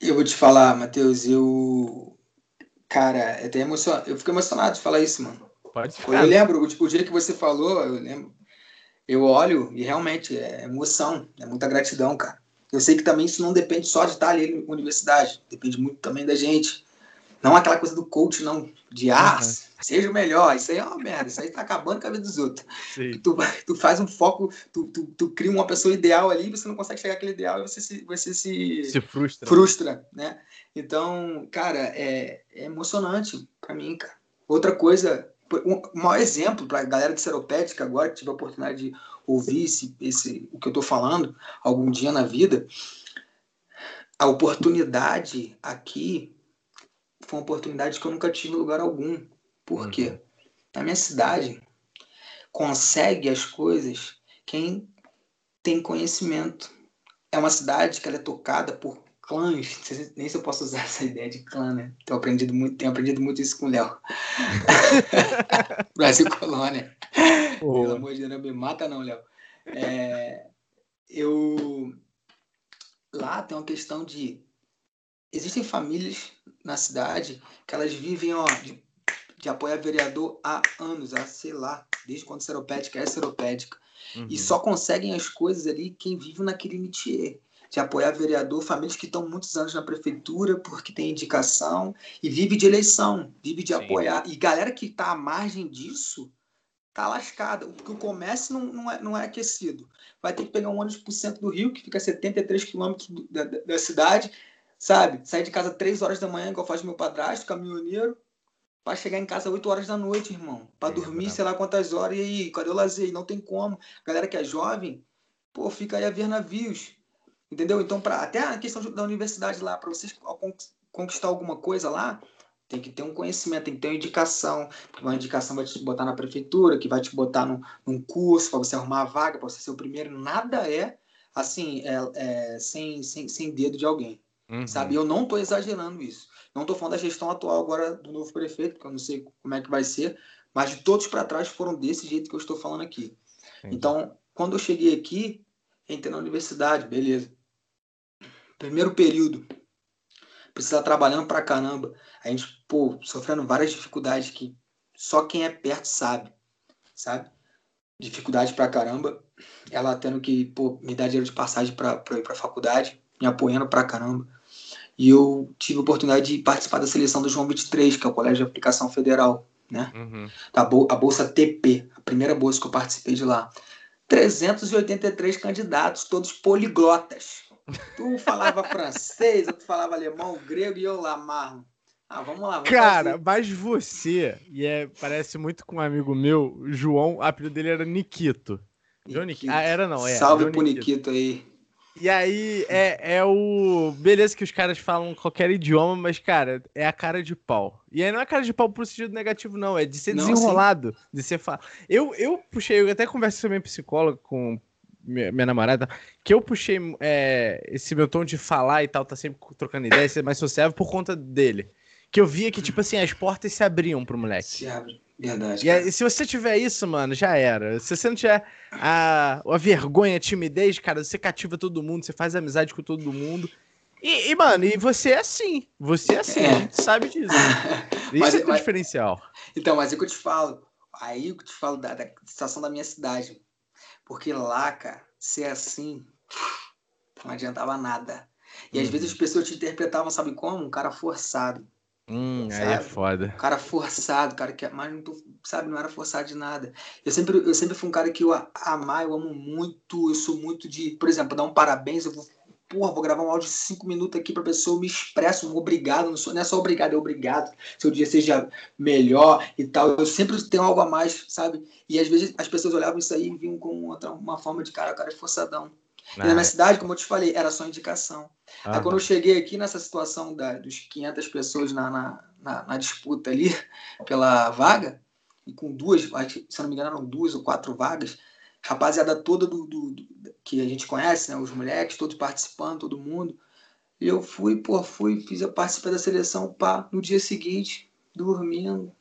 eu vou te falar, Matheus, eu. Cara, é até emocionado. Eu fico emocionado de falar isso, mano. Pode ficar. Eu lembro, o, o dia que você falou, eu lembro eu olho e realmente é emoção, é muita gratidão, cara. Eu sei que também isso não depende só de estar ali na universidade, depende muito também da gente. Não aquela coisa do coach, não, de ah, uhum. seja o melhor, isso aí é uma merda, isso aí tá acabando com a vida dos outros. Tu, tu faz um foco, tu, tu, tu, cria uma pessoa ideal ali, você não consegue chegar àquele ideal e você se, você se, se frustra. frustra, né? Então, cara, é, é emocionante para mim, cara. Outra coisa um, um maior exemplo para a galera de seropédica agora, que tiver a oportunidade de ouvir esse, esse, o que eu estou falando algum dia na vida, a oportunidade aqui foi uma oportunidade que eu nunca tive em lugar algum. Por quê? Uhum. Na minha cidade, consegue as coisas quem tem conhecimento. É uma cidade que ela é tocada por clãs, nem se eu posso usar essa ideia de clã, né? Tenho aprendido muito, tenho aprendido muito isso com o Léo. Brasil Colônia. Pelo amor de Deus, não me mata não, Léo. É, eu lá tem uma questão de existem famílias na cidade que elas vivem ó, de, de apoiar vereador há anos, há, sei lá, desde quando seropédica é seropédica. Uhum. E só conseguem as coisas ali quem vive naquele métier de apoiar vereador, famílias que estão muitos anos na prefeitura porque tem indicação e vive de eleição, vive de Sim. apoiar. E galera que está à margem disso tá lascada, porque o comércio não, não, é, não é aquecido. Vai ter que pegar um ônibus por centro do Rio, que fica a 73 quilômetros da, da, da, cidade, sabe? Sair de casa 3 horas da manhã, igual faz meu padrasto, caminhoneiro, para chegar em casa 8 horas da noite, irmão. Para é, dormir, é sei lá quantas horas. E aí, cadê o lazer? Não tem como. Galera que é jovem, pô, fica aí a ver navios. Entendeu? Então, pra, até a questão da universidade lá, para vocês conquistar alguma coisa lá, tem que ter um conhecimento, tem que ter uma indicação. Uma indicação vai te botar na prefeitura, que vai te botar num, num curso para você arrumar a vaga, para você ser o primeiro. Nada é assim, é, é sem, sem, sem dedo de alguém. Uhum. Sabe? Eu não estou exagerando isso. Não estou falando da gestão atual agora do novo prefeito, porque eu não sei como é que vai ser, mas de todos para trás foram desse jeito que eu estou falando aqui. Entendi. Então, quando eu cheguei aqui, entrei na universidade, beleza primeiro período, precisa trabalhando pra caramba. A gente, pô, sofrendo várias dificuldades que só quem é perto sabe, sabe? Dificuldade pra caramba. Ela tendo que, pô, me dar dinheiro de passagem pra, pra ir pra faculdade, me apoiando pra caramba. E eu tive a oportunidade de participar da seleção do João 23, que é o Colégio de Aplicação Federal, né? Uhum. A, a Bolsa TP, a primeira bolsa que eu participei de lá. 383 candidatos, todos poliglotas. Tu falava francês, tu falava alemão, grego e eu lá, marro. Ah, vamos lá. Vamos Cara, fazer. mas você, e é, parece muito com um amigo meu, João, o apelido dele era Nikito. João Nikito. Ah, era não, é. Salve João pro Nikito. Nikito aí. E aí é, é o. Beleza que os caras falam qualquer idioma, mas, cara, é a cara de pau. E aí não é cara de pau pro sentido negativo, não. É de ser não, desenrolado, sim. de ser. Fa... Eu, eu puxei, eu até conversei com minha psicóloga, com minha, minha namorada, que eu puxei é, esse meu tom de falar e tal, tá sempre trocando ideia, ser mais sociável por conta dele. Que eu via que, tipo assim, as portas se abriam pro moleque. Se abre, verdade. E aí, se você tiver isso, mano, já era. Se você não tiver a, a vergonha, a timidez, cara, você cativa todo mundo, você faz amizade com todo mundo. E, e, mano, e você é assim. Você é assim, é. a gente sabe disso. Isso mas, é o diferencial. Então, mas é o que eu te falo. Aí eu te falo da, da situação da minha cidade. Porque lá, cara, ser assim, não adiantava nada. E às vezes as uhum. pessoas te interpretavam, sabe como? Um cara forçado. Hum, sabe? aí é foda. Um cara forçado, cara que mas não tô, sabe, não era forçado de nada. Eu sempre, eu sempre fui um cara que eu amar, eu amo muito, eu sou muito de, por exemplo, dar um parabéns, eu vou porra, vou gravar um áudio de cinco minutos aqui pra pessoa, eu me expresso, um obrigado, não, sou, não é só obrigado, é obrigado, seu dia seja melhor e tal. Eu sempre tenho algo a mais, sabe? E às vezes as pessoas olhavam isso aí e vinham com outra, uma forma de cara, cara de forçadão. E na minha é. cidade, como eu te falei, era só indicação. Aí quando eu cheguei aqui nessa situação da, dos 500 pessoas na, na, na, na disputa ali pela vaga, e com duas, se eu não me engano, eram duas ou quatro vagas, rapaziada toda do, do, do, que a gente conhece, né? Os moleques, todos participando, todo mundo. E eu fui, pô, fui, fiz a participar da seleção, pá, no dia seguinte, dormindo,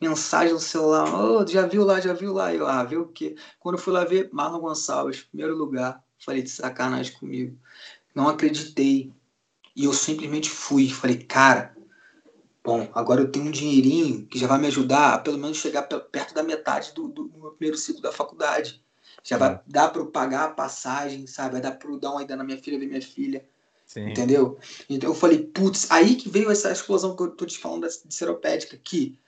mensagem no celular, oh, já viu lá, já viu lá, eu, ah, viu o quê? Quando eu fui lá ver, Marlon Gonçalves, primeiro lugar, falei de sacanagem comigo. Não acreditei. E eu simplesmente fui, falei, cara, bom, agora eu tenho um dinheirinho que já vai me ajudar a pelo menos chegar perto da metade do, do, do meu primeiro ciclo da faculdade. Já vai dar para eu pagar a passagem, sabe? Vai dar para dar uma ideia na minha filha, ver minha filha. Sim. Entendeu? Então eu falei, putz, aí que veio essa explosão que eu tô te falando de seropédica aqui.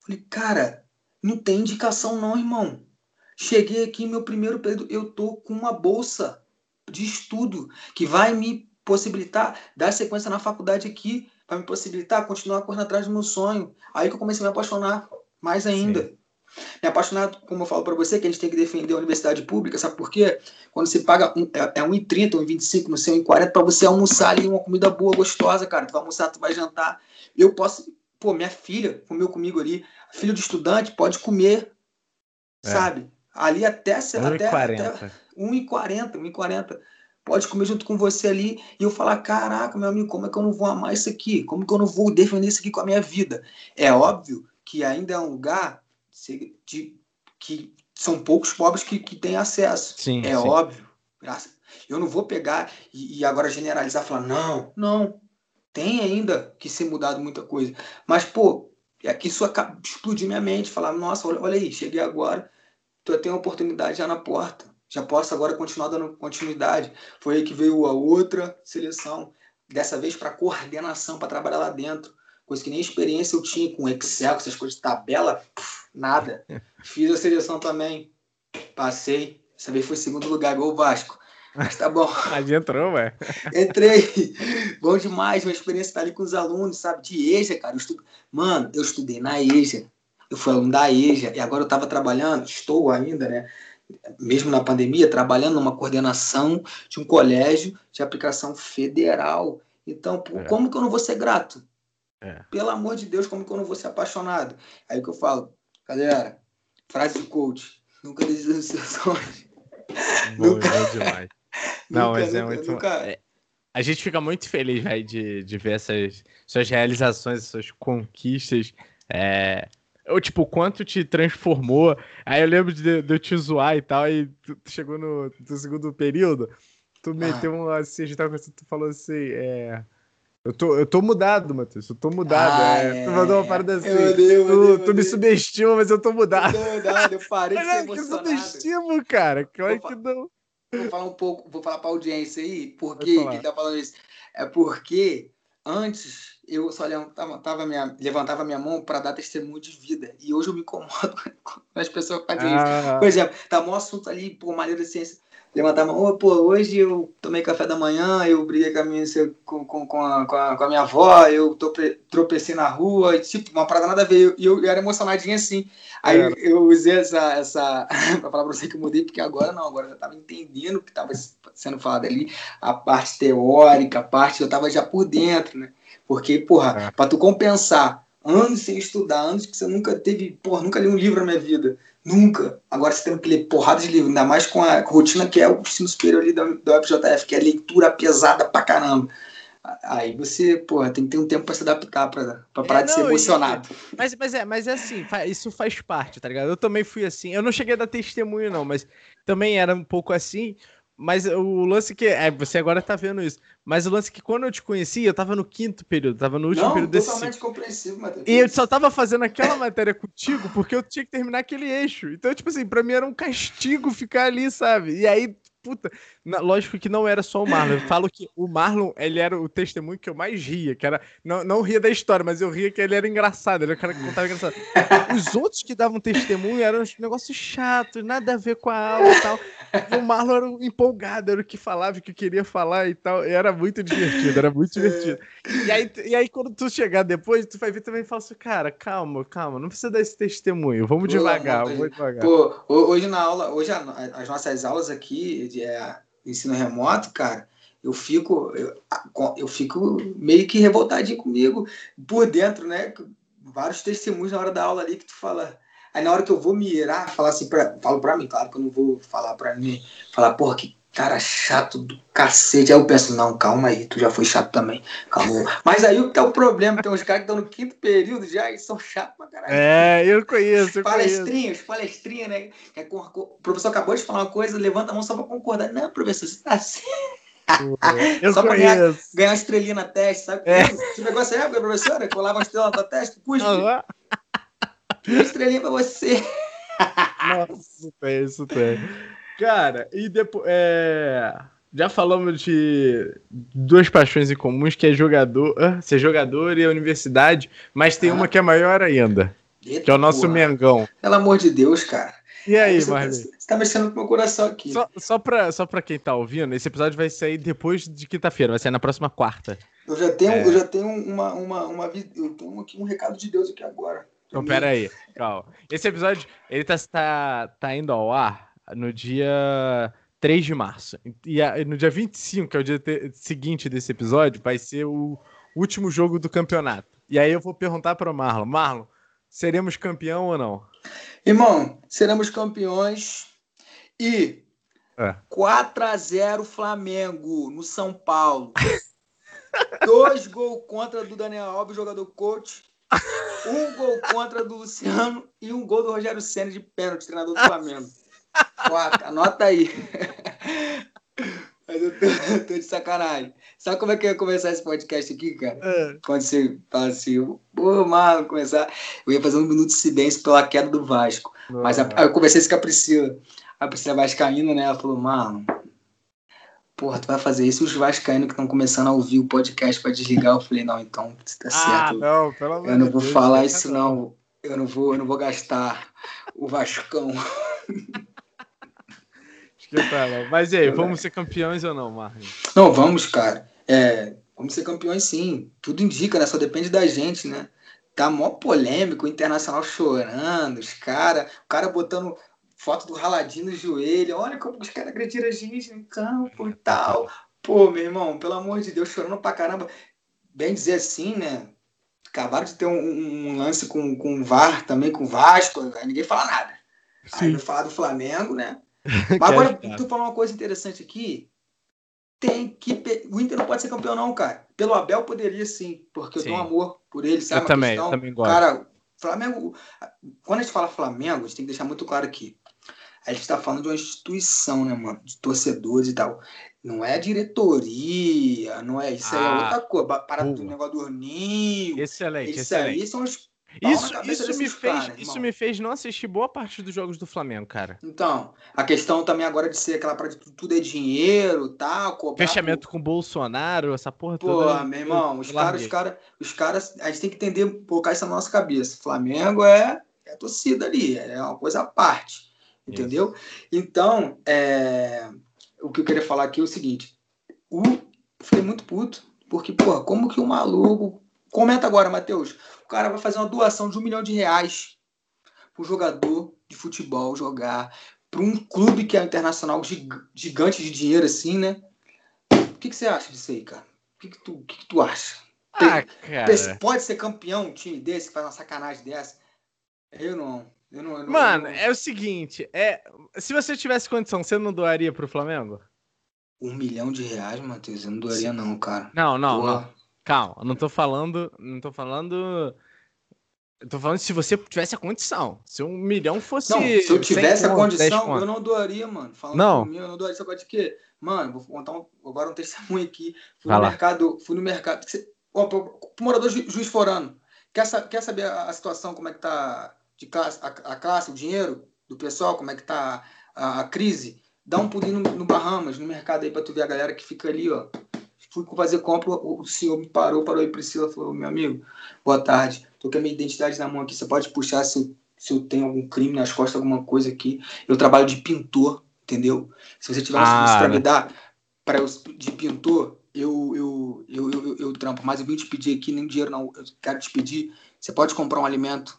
Falei, cara, não tem indicação não, irmão. Cheguei aqui, meu primeiro período, eu tô com uma bolsa de estudo que vai me possibilitar dar sequência na faculdade aqui, vai me possibilitar continuar correndo atrás do meu sonho. Aí que eu comecei a me apaixonar mais ainda. Sim. Me apaixonado, como eu falo para você, que a gente tem que defender a universidade pública, sabe por quê? Quando você paga um, é, é 1,30, 1,25, não sei, 1,40 para você almoçar ali uma comida boa, gostosa, cara. Tu vai almoçar, tu vai jantar. Eu posso, pô, minha filha comeu comigo ali, filho de estudante pode comer, é. sabe? Ali até 1,40. Até, até 1,40, 1,40 pode comer junto com você ali e eu falar: caraca, meu amigo, como é que eu não vou amar isso aqui? Como que eu não vou defender isso aqui com a minha vida? É óbvio que ainda é um lugar de, que são poucos pobres que, que têm acesso. Sim, é sim. óbvio. Eu não vou pegar e, e agora generalizar e falar: não, não. Tem ainda que ser mudado muita coisa. Mas, pô, é que isso explodiu minha mente. Falar: nossa, olha, olha aí, cheguei agora, tu tem uma oportunidade já na porta já posso agora continuar dando continuidade. Foi aí que veio a outra seleção, dessa vez para coordenação, para trabalhar lá dentro. Coisa que nem experiência eu tinha com Excel, com essas coisas de tabela, nada. Fiz a seleção também, passei. Dessa vez foi segundo lugar, igual o Vasco. Mas tá bom. Mas entrou, ué. Entrei. Bom demais, uma experiência tá ali com os alunos, sabe? De EJA, cara. Eu estudo... Mano, eu estudei na EJA. Eu fui aluno da EJA e agora eu estava trabalhando, estou ainda, né? mesmo na pandemia, trabalhando numa coordenação de um colégio de aplicação federal. Então, é. como que eu não vou ser grato? É. Pelo amor de Deus, como que eu não vou ser apaixonado? Aí que eu falo, galera, frase de coach, nunca desista dos seus sonhos. nunca... É demais. Não, nunca, mas é muito... Nunca... É, a gente fica muito feliz, véio, de, de ver essas suas realizações, essas conquistas. É, ou, tipo, quanto te transformou. Aí eu lembro de, de eu te zoar e tal, e tu, tu chegou no, no, segundo período, tu meteu ah. um assim, a gente tava tu falou assim, é. Eu tô, eu tô mudado, Matheus. Eu tô mudado. Ah, é. Tu mandou uma parada assim. Eu odeio, eu odeio, tu, tu me subestima, mas eu tô mudado. Eu tô mudado, eu parei de ser emocionado. Que subestimo, cara. Claro que não. Vou falar um pouco, vou falar pra audiência aí, por que ele tá falando isso. É porque antes eu só levantava minha, levantava minha mão para dar testemunho de vida. E hoje eu me incomodo com as pessoas fazem ah. isso. Por exemplo, tá um assunto ali, por maneira de ciência. Levantar a mão, oh, pô, hoje eu tomei café da manhã, eu briguei com a minha, com, com, com, a, com, a, com a minha avó, eu tropecei na rua, e, tipo, uma parada nada a ver. E eu, eu, eu, era emocionadinho assim. Aí é. eu usei essa, essa para falar para você que eu mudei, porque agora não, agora eu estava entendendo o que estava sendo falado ali, a parte teórica, a parte eu estava já por dentro, né? Porque, porra, é. para tu compensar anos sem estudar, anos que você nunca teve, porra, nunca li um livro na minha vida. Nunca. Agora você tem que ler porrada de livro, ainda mais com a rotina que é o ensino superior ali da, da UFJF, que é leitura pesada pra caramba. Aí você, porra, tem que ter um tempo para se adaptar, para parar é, de ser emocionado. E, mas, mas, é, mas é assim, isso faz parte, tá ligado? Eu também fui assim. Eu não cheguei a dar testemunho, não, mas também era um pouco assim. Mas o lance que. É, você agora tá vendo isso. Mas o lance que quando eu te conheci, eu tava no quinto período, tava no último Não, período desse. Totalmente compreensível, Matheus. E eu só tava fazendo aquela matéria contigo porque eu tinha que terminar aquele eixo. Então, tipo assim, pra mim era um castigo ficar ali, sabe? E aí puta. Na, lógico que não era só o Marlon. Eu falo que o Marlon, ele era o testemunho que eu mais ria, que era. Não, não ria da história, mas eu ria que ele era engraçado. Ele era o cara que contava engraçado. Os outros que davam testemunho eram uns negócios chatos, nada a ver com a aula e tal. E o Marlon era empolgado, era o que falava, o que queria falar e tal. E era muito divertido, era muito divertido. E aí, e aí, quando tu chegar depois, tu vai ver também e fala assim, cara, calma, calma, não precisa dar esse testemunho. Vamos Pô, devagar, vamos devagar. Pô, hoje na aula, hoje as nossas aulas aqui de é, ensino remoto, cara, eu fico, eu, eu fico meio que revoltadinho comigo por dentro, né? Vários testemunhos na hora da aula ali que tu fala. Aí na hora que eu vou mirar, falar assim, pra, falo pra mim, claro que eu não vou falar pra mim, falar, porra, que cara chato do cacete. Aí eu penso, não, calma aí, tu já foi chato também. Calma. Mas aí o que é o problema? Tem uns caras que estão no quinto período já e são chatos pra caralho. É, eu conheço. Eu palestrinhas, conheço. palestrinha, né? É o professor acabou de falar uma coisa, levanta a mão só pra concordar. Não, professor, você tá assim. Eu só conheço. pra ganhar, ganhar uma estrelinha na testa, sabe? É. Esse negócio é época, professora? Colava uma estrela na tua testa, cuspe. Uhum. Uma estrelinha pra você. Nossa, tem, isso tem. Cara, e depois. É... Já falamos de duas paixões em comuns, que é jogador, ser jogador e a universidade, mas tem ah. uma que é maior ainda. Eita, que é o nosso porra. Mengão. Pelo amor de Deus, cara. E aí, você, Marley? Você tá mexendo com o meu coração aqui. Só, só, pra, só pra quem tá ouvindo, esse episódio vai sair depois de quinta-feira, vai sair na próxima quarta. Eu já tenho, é... eu já tenho uma, uma, uma. Eu tenho aqui um recado de Deus aqui agora. Então, pera aí, calma. Esse episódio, ele tá, tá, tá indo ao ar no dia 3 de março. E a, no dia 25, que é o dia te, seguinte desse episódio, vai ser o último jogo do campeonato. E aí eu vou perguntar para o Marlon. Marlon, seremos campeão ou não? Irmão, seremos campeões e é. 4 a 0 Flamengo no São Paulo. Dois gols contra do Daniel Alves, jogador coach. Um gol contra do Luciano e um gol do Rogério Senna de pênalti, treinador do Flamengo. Quatro, anota aí. Mas eu tô, eu tô, de sacanagem. Sabe como é que eu ia começar esse podcast aqui, cara? É. Quando você fala assim, pô, mano, começar. Eu ia fazer um minuto de silêncio pela queda do Vasco. Mas a, eu conversei isso com a Priscila. A Priscila Vascaína, né? Ela falou, mano, porra, tu vai fazer isso os vascaínos que estão começando a ouvir o podcast para desligar. Eu falei, não, então, tá ah, certo. Não, pelo amor eu não vou Deus, falar isso, não. Eu não vou, eu não vou gastar o Vascão. Mas e aí, vamos ser campeões ou não, Marcos? Não, vamos, cara. É, vamos ser campeões sim. Tudo indica, né? Só depende da gente, né? Tá mó polêmico, o Internacional chorando, os caras, o cara botando foto do raladinho no joelho, olha como os caras agrediram a gente no campo e tal. Pô, meu irmão, pelo amor de Deus, chorando pra caramba. Bem dizer assim, né? Acabaram de ter um, um lance com, com o VAR também, com o Vasco, aí ninguém fala nada. Sim. Aí não fala do Flamengo, né? Mas agora, tu falou uma coisa interessante aqui. Tem que. O Inter não pode ser campeão, não, cara. Pelo Abel poderia sim, porque sim. eu tenho amor por ele, sabe? Eu também, questão, eu também gosto. Cara, Flamengo. Quando a gente fala Flamengo, a gente tem que deixar muito claro aqui. A gente está falando de uma instituição, né, mano? De torcedores e tal. Não é diretoria, não é isso aí, é ah, outra coisa. Para do negócio do Ninho. Excelente, isso excelente. aí são os isso, isso, me fez, cara, isso me fez não assistir boa parte dos jogos do Flamengo, cara. Então, a questão também agora de ser aquela parte de tudo é dinheiro, tá? Cobrar Fechamento por... com Bolsonaro, essa porra Pô, toda. Pô, meu irmão, os caras, os caras, os caras, a gente tem que entender, colocar isso na nossa cabeça. Flamengo é, é torcida ali, é uma coisa à parte, entendeu? Isso. Então, é... o que eu queria falar aqui é o seguinte: o... fiquei muito puto, porque, porra, como que o maluco. Comenta agora, Matheus cara vai fazer uma doação de um milhão de reais para um jogador de futebol jogar, para um clube que é internacional gigante de dinheiro assim, né? O que, que você acha disso aí, cara? O que, que, tu, que, que tu acha? Ah, cara. Pode ser campeão um time desse que faz uma sacanagem dessa? Eu não. Eu não, eu não Mano, eu não... é o seguinte, é, se você tivesse condição, você não doaria pro Flamengo? Um milhão de reais, Matheus, eu não doaria não, cara. Não, não, Porra. não. Calma, não tô falando. Não tô falando. Eu tô falando se você tivesse a condição. Se um milhão fosse. Não, se eu tivesse a condição, eu não doaria, mano. Falando não. Mim, eu não doaria. Você pode de quê? Mano, vou contar um, agora um testemunho aqui. Fui Vai no lá. mercado. Fui no mercado. Ó, pro, pro morador ju, juiz forano. Quer, quer saber a, a, situação, como é que tá de classe, a, a, classe, o dinheiro do pessoal, como é que tá a, a crise? Dá um pulinho no, no Bahamas, no mercado aí, pra tu ver a galera que fica ali, ó fui fazer compra, o senhor me parou, parou aí, Priscila, falou, meu amigo, boa tarde, tô com a minha identidade na mão aqui, você pode puxar se eu, se eu tenho algum crime nas costas, alguma coisa aqui. Eu trabalho de pintor, entendeu? Se você tiver ah, um para me dar para eu de pintor, eu, eu, eu, eu, eu, trampo, mas eu vim te pedir aqui, nem dinheiro não, eu quero te pedir, você pode comprar um alimento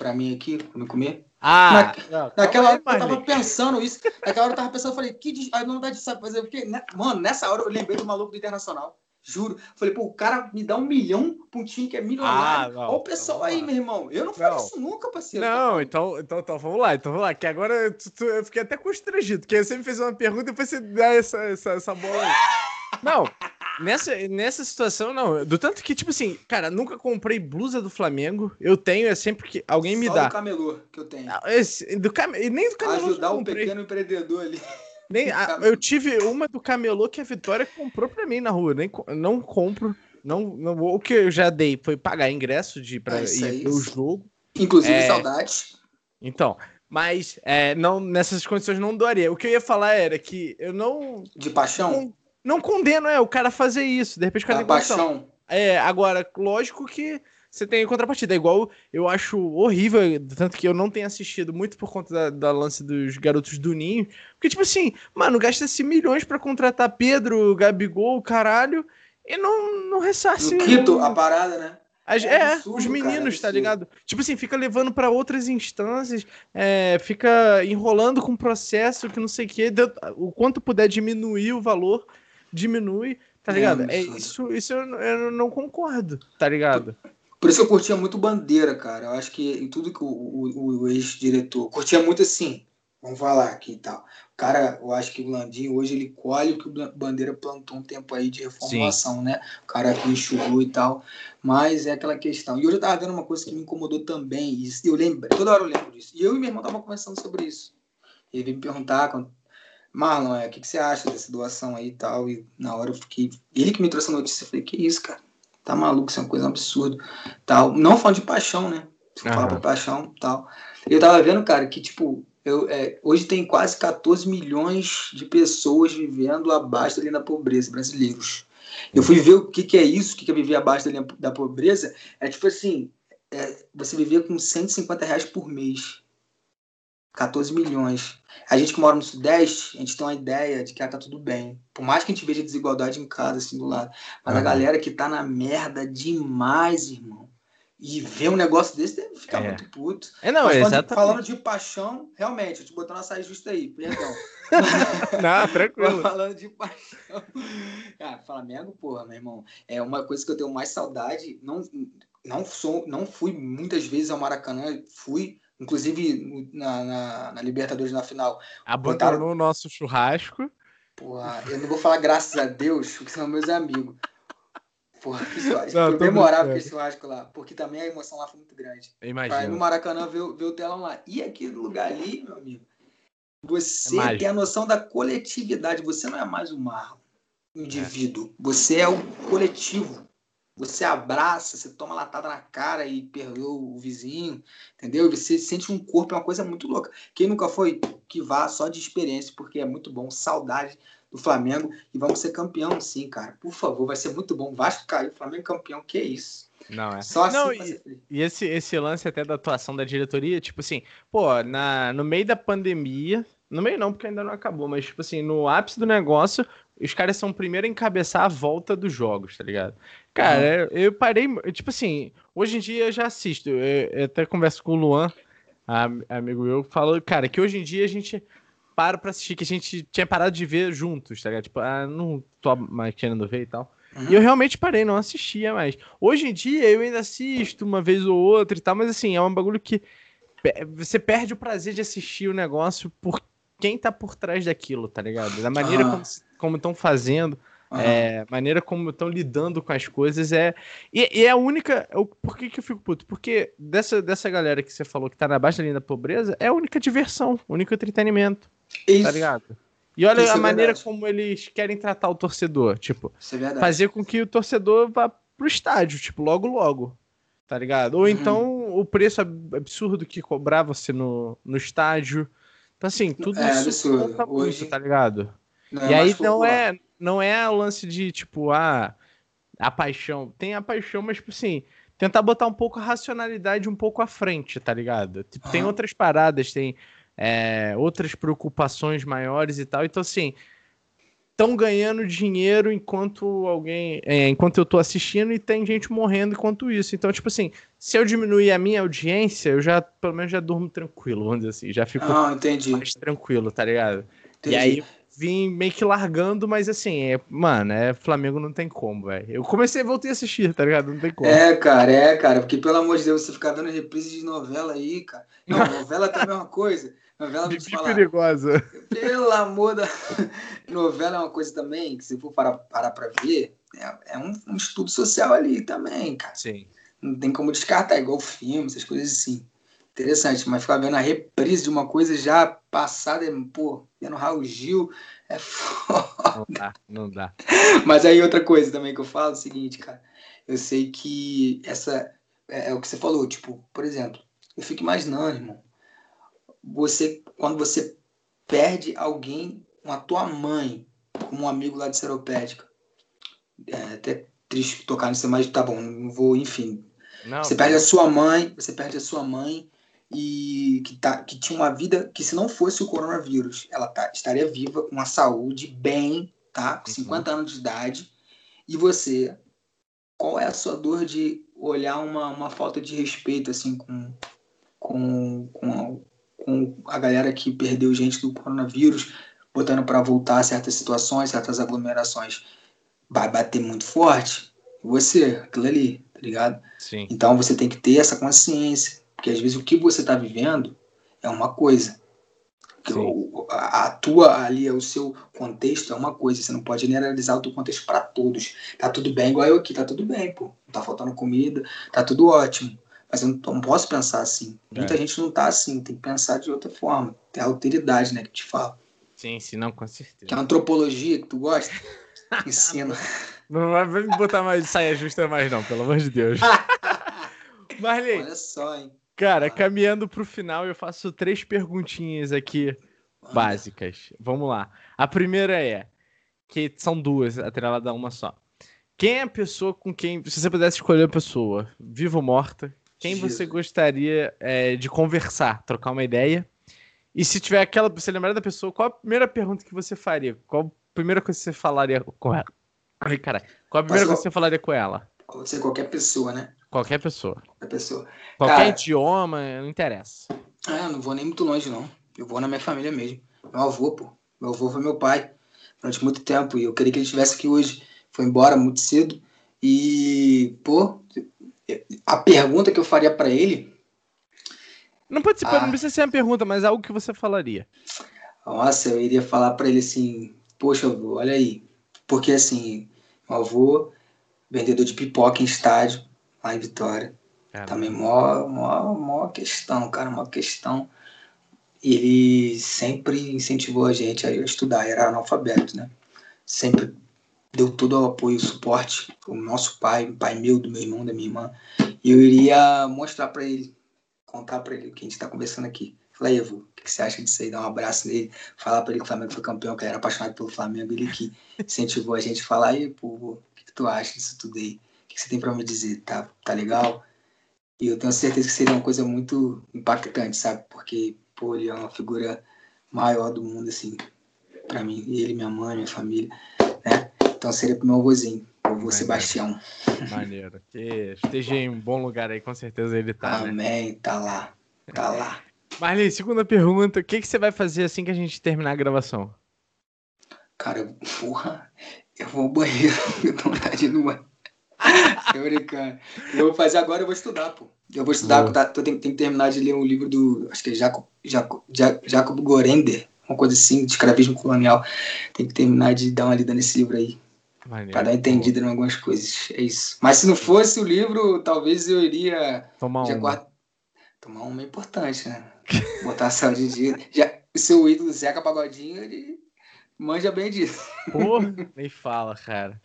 para mim aqui, para me comer? Ah, Na, não, naquela hora eu tava pensando isso. Naquela hora eu tava pensando, eu falei, que aí não dá de saber fazer. Porque, né? mano, nessa hora eu lembrei do maluco do Internacional. Juro. Falei, pô, o cara me dá um milhão pra um time que é milionário. Ah, Olha o pessoal aí, meu irmão. Eu não faço isso nunca, parceiro. Não, então, então, então vamos lá, então vamos lá. Que agora tu, tu, eu fiquei até constrangido, porque você me fez uma pergunta e depois você dá essa, essa, essa bola aí. Não, nessa, nessa situação, não. Do tanto que, tipo assim, cara, nunca comprei blusa do Flamengo. Eu tenho, é sempre que alguém me dá. do camelô que eu tenho. Ah, esse, do cam... Nem do camelô. Ajudar o pequeno empreendedor ali. Nem, a, eu tive uma do camelô que a Vitória comprou pra mim na rua. Nem, não compro. Não, não, o que eu já dei foi pagar ingresso de, pra é ir ver o jogo. Inclusive, é, saudades. Então, mas é, não, nessas condições não doaria. O que eu ia falar era que eu não. De paixão? Não, condeno, é, o cara fazer isso. De repente o cara tem paixão. É, agora, lógico que você tem contrapartida. É igual eu acho horrível, tanto que eu não tenho assistido muito por conta da, da lance dos garotos do Ninho. Porque, tipo assim, mano, gasta-se milhões para contratar Pedro, Gabigol, caralho, e não, não ressarce. No quinto, a parada, né? As, é, é absurdo, os meninos, cara, tá ligado? Tipo assim, fica levando para outras instâncias, é, fica enrolando com o processo que não sei o que, o quanto puder diminuir o valor, diminui, tá ligado? É, é isso, isso eu, eu, não concordo, tá ligado? Por isso eu curtia muito Bandeira, cara. Eu acho que em tudo que o, o, o ex-diretor curtia muito assim, vamos falar aqui e tal. Cara, eu acho que o Landim hoje ele colhe o que o Bandeira plantou um tempo aí de reformulação, Sim. né? O cara enxugou e tal. Mas é aquela questão. E hoje eu tava vendo uma coisa que me incomodou também. E eu lembro, toda hora eu lembro disso. E eu e meu irmão tava conversando sobre isso. Ele veio me perguntar quando, Marlon, é, o que, que, você acha dessa doação aí e tal? E na hora eu fiquei. Ele que me trouxe a notícia, eu falei, que isso, cara? Tá maluco, isso é uma coisa absurda. Tal. Não falando de paixão, né? Se uhum. falar pra paixão tal. Eu tava vendo, cara, que, tipo, eu, é, hoje tem quase 14 milhões de pessoas vivendo abaixo da linha da pobreza, brasileiros. Eu fui ver o que, que é isso, o que, que é viver abaixo da linha da pobreza. É tipo assim, é, você viver com 150 reais por mês. 14 milhões. A gente que mora no Sudeste, a gente tem uma ideia de que ah, tá tudo bem. Por mais que a gente veja desigualdade em casa, assim, do lado. Mas uhum. a galera que tá na merda demais, irmão. E ver um negócio desse deve ficar é. muito puto. É, não, exatamente. Falando de paixão, realmente, eu te botou na saia justa aí, perdão. não, tranquilo. falando de paixão. Ah, Flamengo, porra, meu irmão. É uma coisa que eu tenho mais saudade. Não, não, sou, não fui muitas vezes ao Maracanã, fui inclusive na, na, na Libertadores na final. Abandonou botaram... o nosso churrasco. Porra, eu não vou falar graças a Deus, porque são meus amigos. Porra, que churrasco. Não, foi memorável aquele churrasco lá, porque também a emoção lá foi muito grande. Imagina. no Maracanã ver, ver o telão lá. E aquele lugar ali, meu amigo, você é tem a noção da coletividade. Você não é mais um Marlon, um indivíduo. É. Você é o coletivo. Você abraça, você toma latada na cara e perdoa o vizinho, entendeu? Você sente um corpo, é uma coisa muito louca. Quem nunca foi, que vá só de experiência, porque é muito bom. Saudade do Flamengo e vamos ser campeão, sim, cara. Por favor, vai ser muito bom. Vasco caiu, Flamengo campeão, que isso? Não, é. Só assim não, e, e, esse, esse lance até da atuação da diretoria, tipo assim, pô, na, no meio da pandemia, no meio não, porque ainda não acabou, mas tipo assim, no ápice do negócio, os caras são o primeiro a encabeçar a volta dos jogos, tá ligado? Cara, uhum. eu parei. Tipo assim, hoje em dia eu já assisto. Eu, eu até converso com o Luan, amigo meu, falou, cara, que hoje em dia a gente para pra assistir, que a gente tinha parado de ver juntos, tá ligado? Tipo, ah, não tô mais querendo ver e tal. Uhum. E eu realmente parei, não assistia mais. Hoje em dia eu ainda assisto uma vez ou outra e tal, mas assim, é um bagulho que você perde o prazer de assistir o negócio por quem tá por trás daquilo, tá ligado? Da maneira como estão fazendo. Uhum. É, maneira como estão lidando com as coisas é. E, e, é a única. Eu, por que, que eu fico puto? Porque dessa, dessa galera que você falou que tá na baixa linha da pobreza, é a única diversão, o único entretenimento. Tá Isso. Tá ligado? E olha Isso a é maneira verdade. como eles querem tratar o torcedor. Tipo, é fazer com que o torcedor vá pro estádio, tipo, logo, logo. Tá ligado? Ou uhum. então o preço absurdo que cobrava-se no, no estádio. Então, assim, tudo é, isso conta muito, tá ligado? Não é e aí não é, não é o lance de, tipo, ah, a paixão. Tem a paixão, mas, tipo assim, tentar botar um pouco a racionalidade um pouco à frente, tá ligado? Tipo, Tem outras paradas, tem é, outras preocupações maiores e tal. Então, assim, estão ganhando dinheiro enquanto alguém. É, enquanto eu tô assistindo e tem gente morrendo enquanto isso. Então, tipo assim, se eu diminuir a minha audiência, eu já, pelo menos, já durmo tranquilo, vamos dizer assim. Já fico ah, mais tranquilo, tá ligado? Entendi. E aí vim meio que largando, mas assim, é, mano, é Flamengo não tem como, velho. Eu comecei, voltei a assistir, tá ligado? Não tem como. É, cara, é, cara, porque pelo amor de Deus, você ficar dando reprise de novela aí, cara. Não, novela também é uma coisa. Novela te falar. perigosa. Pelo amor da. novela é uma coisa também que, se for parar, parar pra ver, é, é um, um, estudo social ali também, cara. Sim. Não tem como descartar, igual filme, essas coisas assim interessante, mas ficar vendo a reprise de uma coisa já passada, pô, vendo Raul Gil, é foda. Não dá, não dá. Mas aí outra coisa também que eu falo é o seguinte, cara, eu sei que essa, é, é o que você falou, tipo, por exemplo, eu fico imaginando, irmão, você, quando você perde alguém, a tua mãe, como um amigo lá de Seropédica, é até triste tocar nisso, mas tá bom, não vou, enfim. Não, você perde a sua mãe, você perde a sua mãe, e que, tá, que tinha uma vida que, se não fosse o coronavírus, ela tá, estaria viva, com a saúde, bem, tá? Com 50 uhum. anos de idade. E você, qual é a sua dor de olhar uma, uma falta de respeito assim com, com, com, a, com a galera que perdeu gente do coronavírus, botando para voltar certas situações, certas aglomerações. Vai bater muito forte. Você, aquilo ali, tá ligado? Sim. Então você tem que ter essa consciência. Porque às vezes o que você está vivendo é uma coisa. O, a, a, tua ali, o seu contexto é uma coisa. Você não pode generalizar o teu contexto para todos. Tá tudo bem, igual eu aqui, tá tudo bem, pô. Não tá faltando comida, tá tudo ótimo. Mas eu não, não posso pensar assim. Muita é. gente não tá assim, tem que pensar de outra forma. Tem a alteridade, né, que te fala. Sim, sim, não, com certeza. Que é a antropologia que tu gosta, ensina. Não vai me botar mais saia justa mais, não, pelo amor de Deus. Marley. Olha só, hein. Cara, ah. caminhando pro final, eu faço três perguntinhas aqui básicas. Vamos lá. A primeira é, que são duas, atrelada a uma só. Quem é a pessoa com quem, se você pudesse escolher a pessoa, viva ou morta, quem Jesus. você gostaria é, de conversar, trocar uma ideia? E se tiver aquela, você lembrar da pessoa, qual a primeira pergunta que você faria? Qual a primeira coisa que você falaria com ela? Ai, cara, qual a primeira coisa que você falaria com ela? Pode ser qualquer pessoa, né? Qualquer pessoa. Qualquer pessoa. Qualquer Cara, idioma, não interessa. Ah, não vou nem muito longe, não. Eu vou na minha família mesmo. Meu avô, pô. Meu avô foi meu pai durante muito tempo. E eu queria que ele estivesse aqui hoje. Foi embora muito cedo. E, pô, a pergunta que eu faria para ele. Não pode ser, ah, não precisa ser uma pergunta, mas algo que você falaria. Nossa, eu iria falar para ele assim: Poxa, avô, olha aí. Porque assim, meu avô, vendedor de pipoca em estádio, lá em Vitória. Caramba. Também mó, mó, mó questão, cara, mó questão. Ele sempre incentivou a gente a estudar, era analfabeto, né? Sempre deu todo o apoio e suporte, o nosso pai, o pai meu, do meu irmão, da minha irmã. E eu iria mostrar para ele, contar para ele o que a gente está conversando aqui. Falei, Evo, o que você acha disso aí? Dar um abraço nele, falar para ele que o Flamengo foi campeão, que ele era apaixonado pelo Flamengo, ele que incentivou a gente a falar, aí, pô, o que, que tu acha disso tudo aí? O que você tem para me dizer? Tá, tá legal? E eu tenho certeza que seria uma coisa muito impactante, sabe? Porque, pô, ele é uma figura maior do mundo, assim, para mim. E ele, minha mãe, minha família, né? Então seria pro meu avôzinho, o avô Sebastião. Maneiro. Que esteja em um bom lugar aí, com certeza ele tá. Né? Amém, né? tá lá, tá lá. Marli, segunda pergunta, o que, que você vai fazer assim que a gente terminar a gravação? Cara, porra, eu vou ao banheiro, eu tô vontade no banheiro. Tô brincando. Eu vou fazer agora, eu vou estudar, pô. Eu vou estudar, tá, tô, tenho, tenho, que terminar de ler um livro do, acho que é Jacob, Jacob, Jacob Gorender, uma coisa assim, de escravismo colonial. Tem que terminar de dar uma lida nesse livro aí. Maneiro, pra dar entendida em algumas coisas. É isso. Mas se não fosse o livro, talvez eu iria. Tomar um. Guarda... Tomar um é importante, né? Botar a saúde de dia. Já, o seu ídolo Zeca Pagodinho, ele manja bem disso. Porra, nem fala, cara.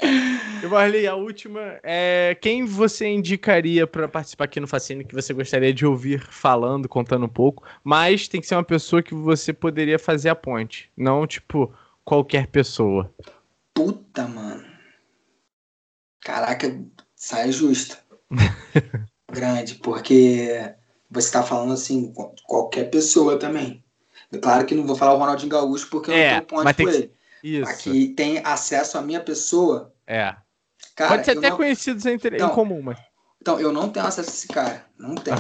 Eu Marley, a última é quem você indicaria para participar aqui no Fascínio que você gostaria de ouvir falando, contando um pouco, mas tem que ser uma pessoa que você poderia fazer a ponte, não tipo qualquer pessoa. Puta, mano. Caraca, saia justa. Grande, porque você tá falando assim, qualquer pessoa também. Claro que não vou falar o Ronaldinho Gaúcho porque é, eu não tenho ponto com ele. Isso. Aqui tem acesso à minha pessoa. É. Cara, Pode ser até não... conhecidos entre... então, em comum, mas. Então, eu não tenho acesso a esse cara. Não tenho.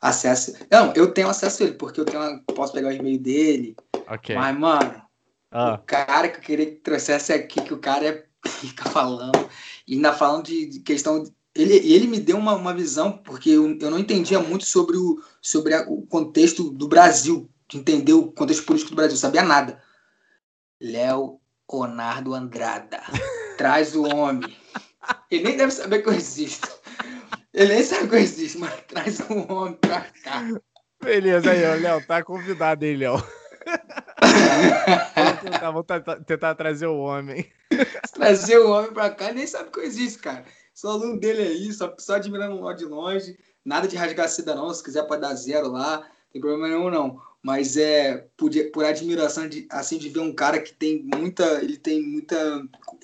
Acesso. Não, eu tenho acesso a ele, porque eu tenho... posso pegar o e-mail dele. Ok. Mas, mano, ah. o cara que eu queria que trouxesse aqui, que o cara é fica falando, e ainda falando de, questão. Ele, ele me deu uma, uma visão, porque eu, eu não entendia muito sobre, o, sobre a, o contexto do Brasil, de entender o contexto político do Brasil, sabia nada. Léo Leonardo Andrada. Traz o homem. Ele nem deve saber que eu existo. Ele nem sabe que eu existo, mas traz o homem pra cá. Beleza aí, Léo. Tá convidado aí, Léo. vamos, tentar, vamos tentar, tentar, trazer o homem. Trazer o homem pra cá, nem sabe que eu existo, cara. Sou aluno dele aí, só, só admirando lá de longe. Nada de rasgar seda, não. Se quiser, pode dar zero lá. Não tem problema nenhum, não. Mas é por, por admiração de assim de ver um cara que tem muita ele tem muita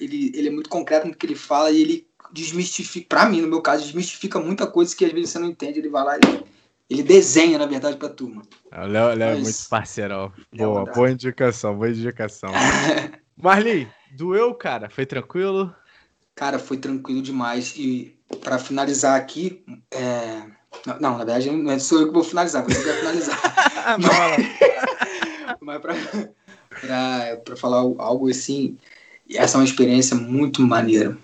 ele, ele é muito concreto no que ele fala e ele desmistifica para mim no meu caso desmistifica muita coisa que às vezes você não entende. Ele vai lá ele, ele desenha na verdade para turma. É, o Léo, Léo é muito parceirão. boa boa indicação boa indicação. Marli doeu cara? Foi tranquilo cara foi tranquilo demais e para finalizar aqui, é... não, na verdade não é sou eu que vou finalizar, você vai finalizar. mas mas para falar algo assim, essa é uma experiência muito maneira,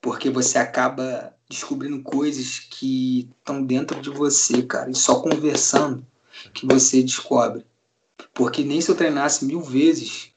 porque você acaba descobrindo coisas que estão dentro de você, cara, e só conversando que você descobre. Porque nem se eu treinasse mil vezes,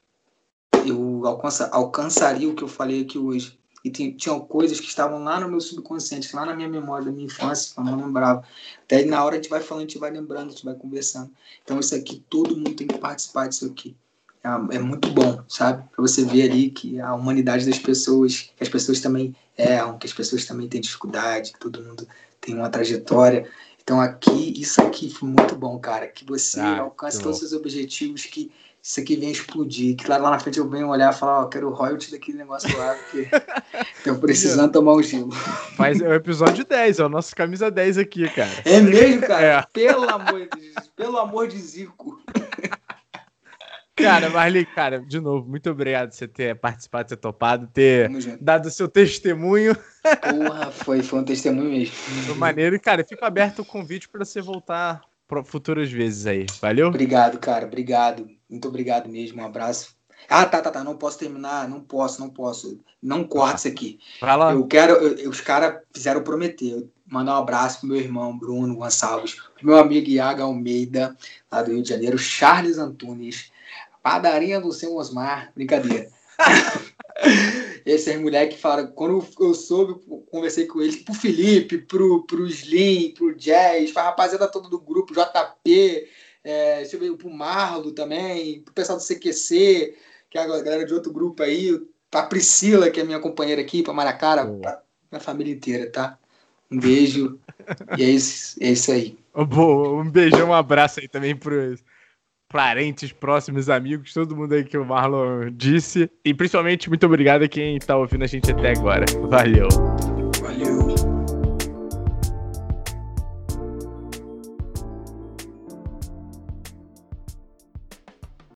eu alcança, alcançaria o que eu falei aqui hoje. E tinham coisas que estavam lá no meu subconsciente, lá na minha memória da minha infância, que eu não lembrava. Até na hora a gente vai falando, a gente vai lembrando, a gente vai conversando. Então isso aqui, todo mundo tem que participar disso aqui. É, é muito bom, sabe? Para você ver ali que a humanidade das pessoas, que as pessoas também erram, que as pessoas também têm dificuldade, que todo mundo tem uma trajetória. Então aqui, isso aqui foi muito bom, cara. Que você ah, alcance todos os seus objetivos, que isso aqui venha explodir. Que lá, lá na frente eu venho olhar e falar, ó, oh, quero o royalty daquele negócio lá, porque tô precisando tomar um gelo. Mas é o episódio 10, é o nosso camisa 10 aqui, cara. É mesmo, cara? É. Pelo amor de pelo amor de Zico. Cara, Marli, cara, de novo, muito obrigado por você ter participado, ter topado, ter dado o seu testemunho. Porra, foi, foi um testemunho mesmo. Foi maneiro. E, cara, fica aberto o convite para você voltar futuras vezes aí. Valeu? Obrigado, cara. Obrigado. Muito obrigado mesmo. Um abraço. Ah, tá, tá, tá. Não posso terminar. Não posso, não posso. Não corta isso aqui. Vai lá. Eu quero. Eu, os caras fizeram prometer. Mandar um abraço pro meu irmão Bruno Gonçalves, pro meu amigo Iago Almeida, lá do Rio de Janeiro, Charles Antunes, Padaria do seu Osmar. Brincadeira. Esses moleques falaram, quando eu soube, conversei com eles, pro Felipe, pro, pro Slim, pro Jazz, pra rapaziada toda do grupo, JP, é, deixa eu ver, pro Marlo também, pro pessoal do CQC, que é a galera de outro grupo aí, pra Priscila, que é minha companheira aqui, pra Maracara, pra minha família inteira, tá? Um beijo. e é isso, é isso aí. Boa, um beijão, um abraço aí também pros parentes, próximos amigos, todo mundo aí que o Marlon disse. E principalmente, muito obrigado a quem tá ouvindo a gente até agora. Valeu!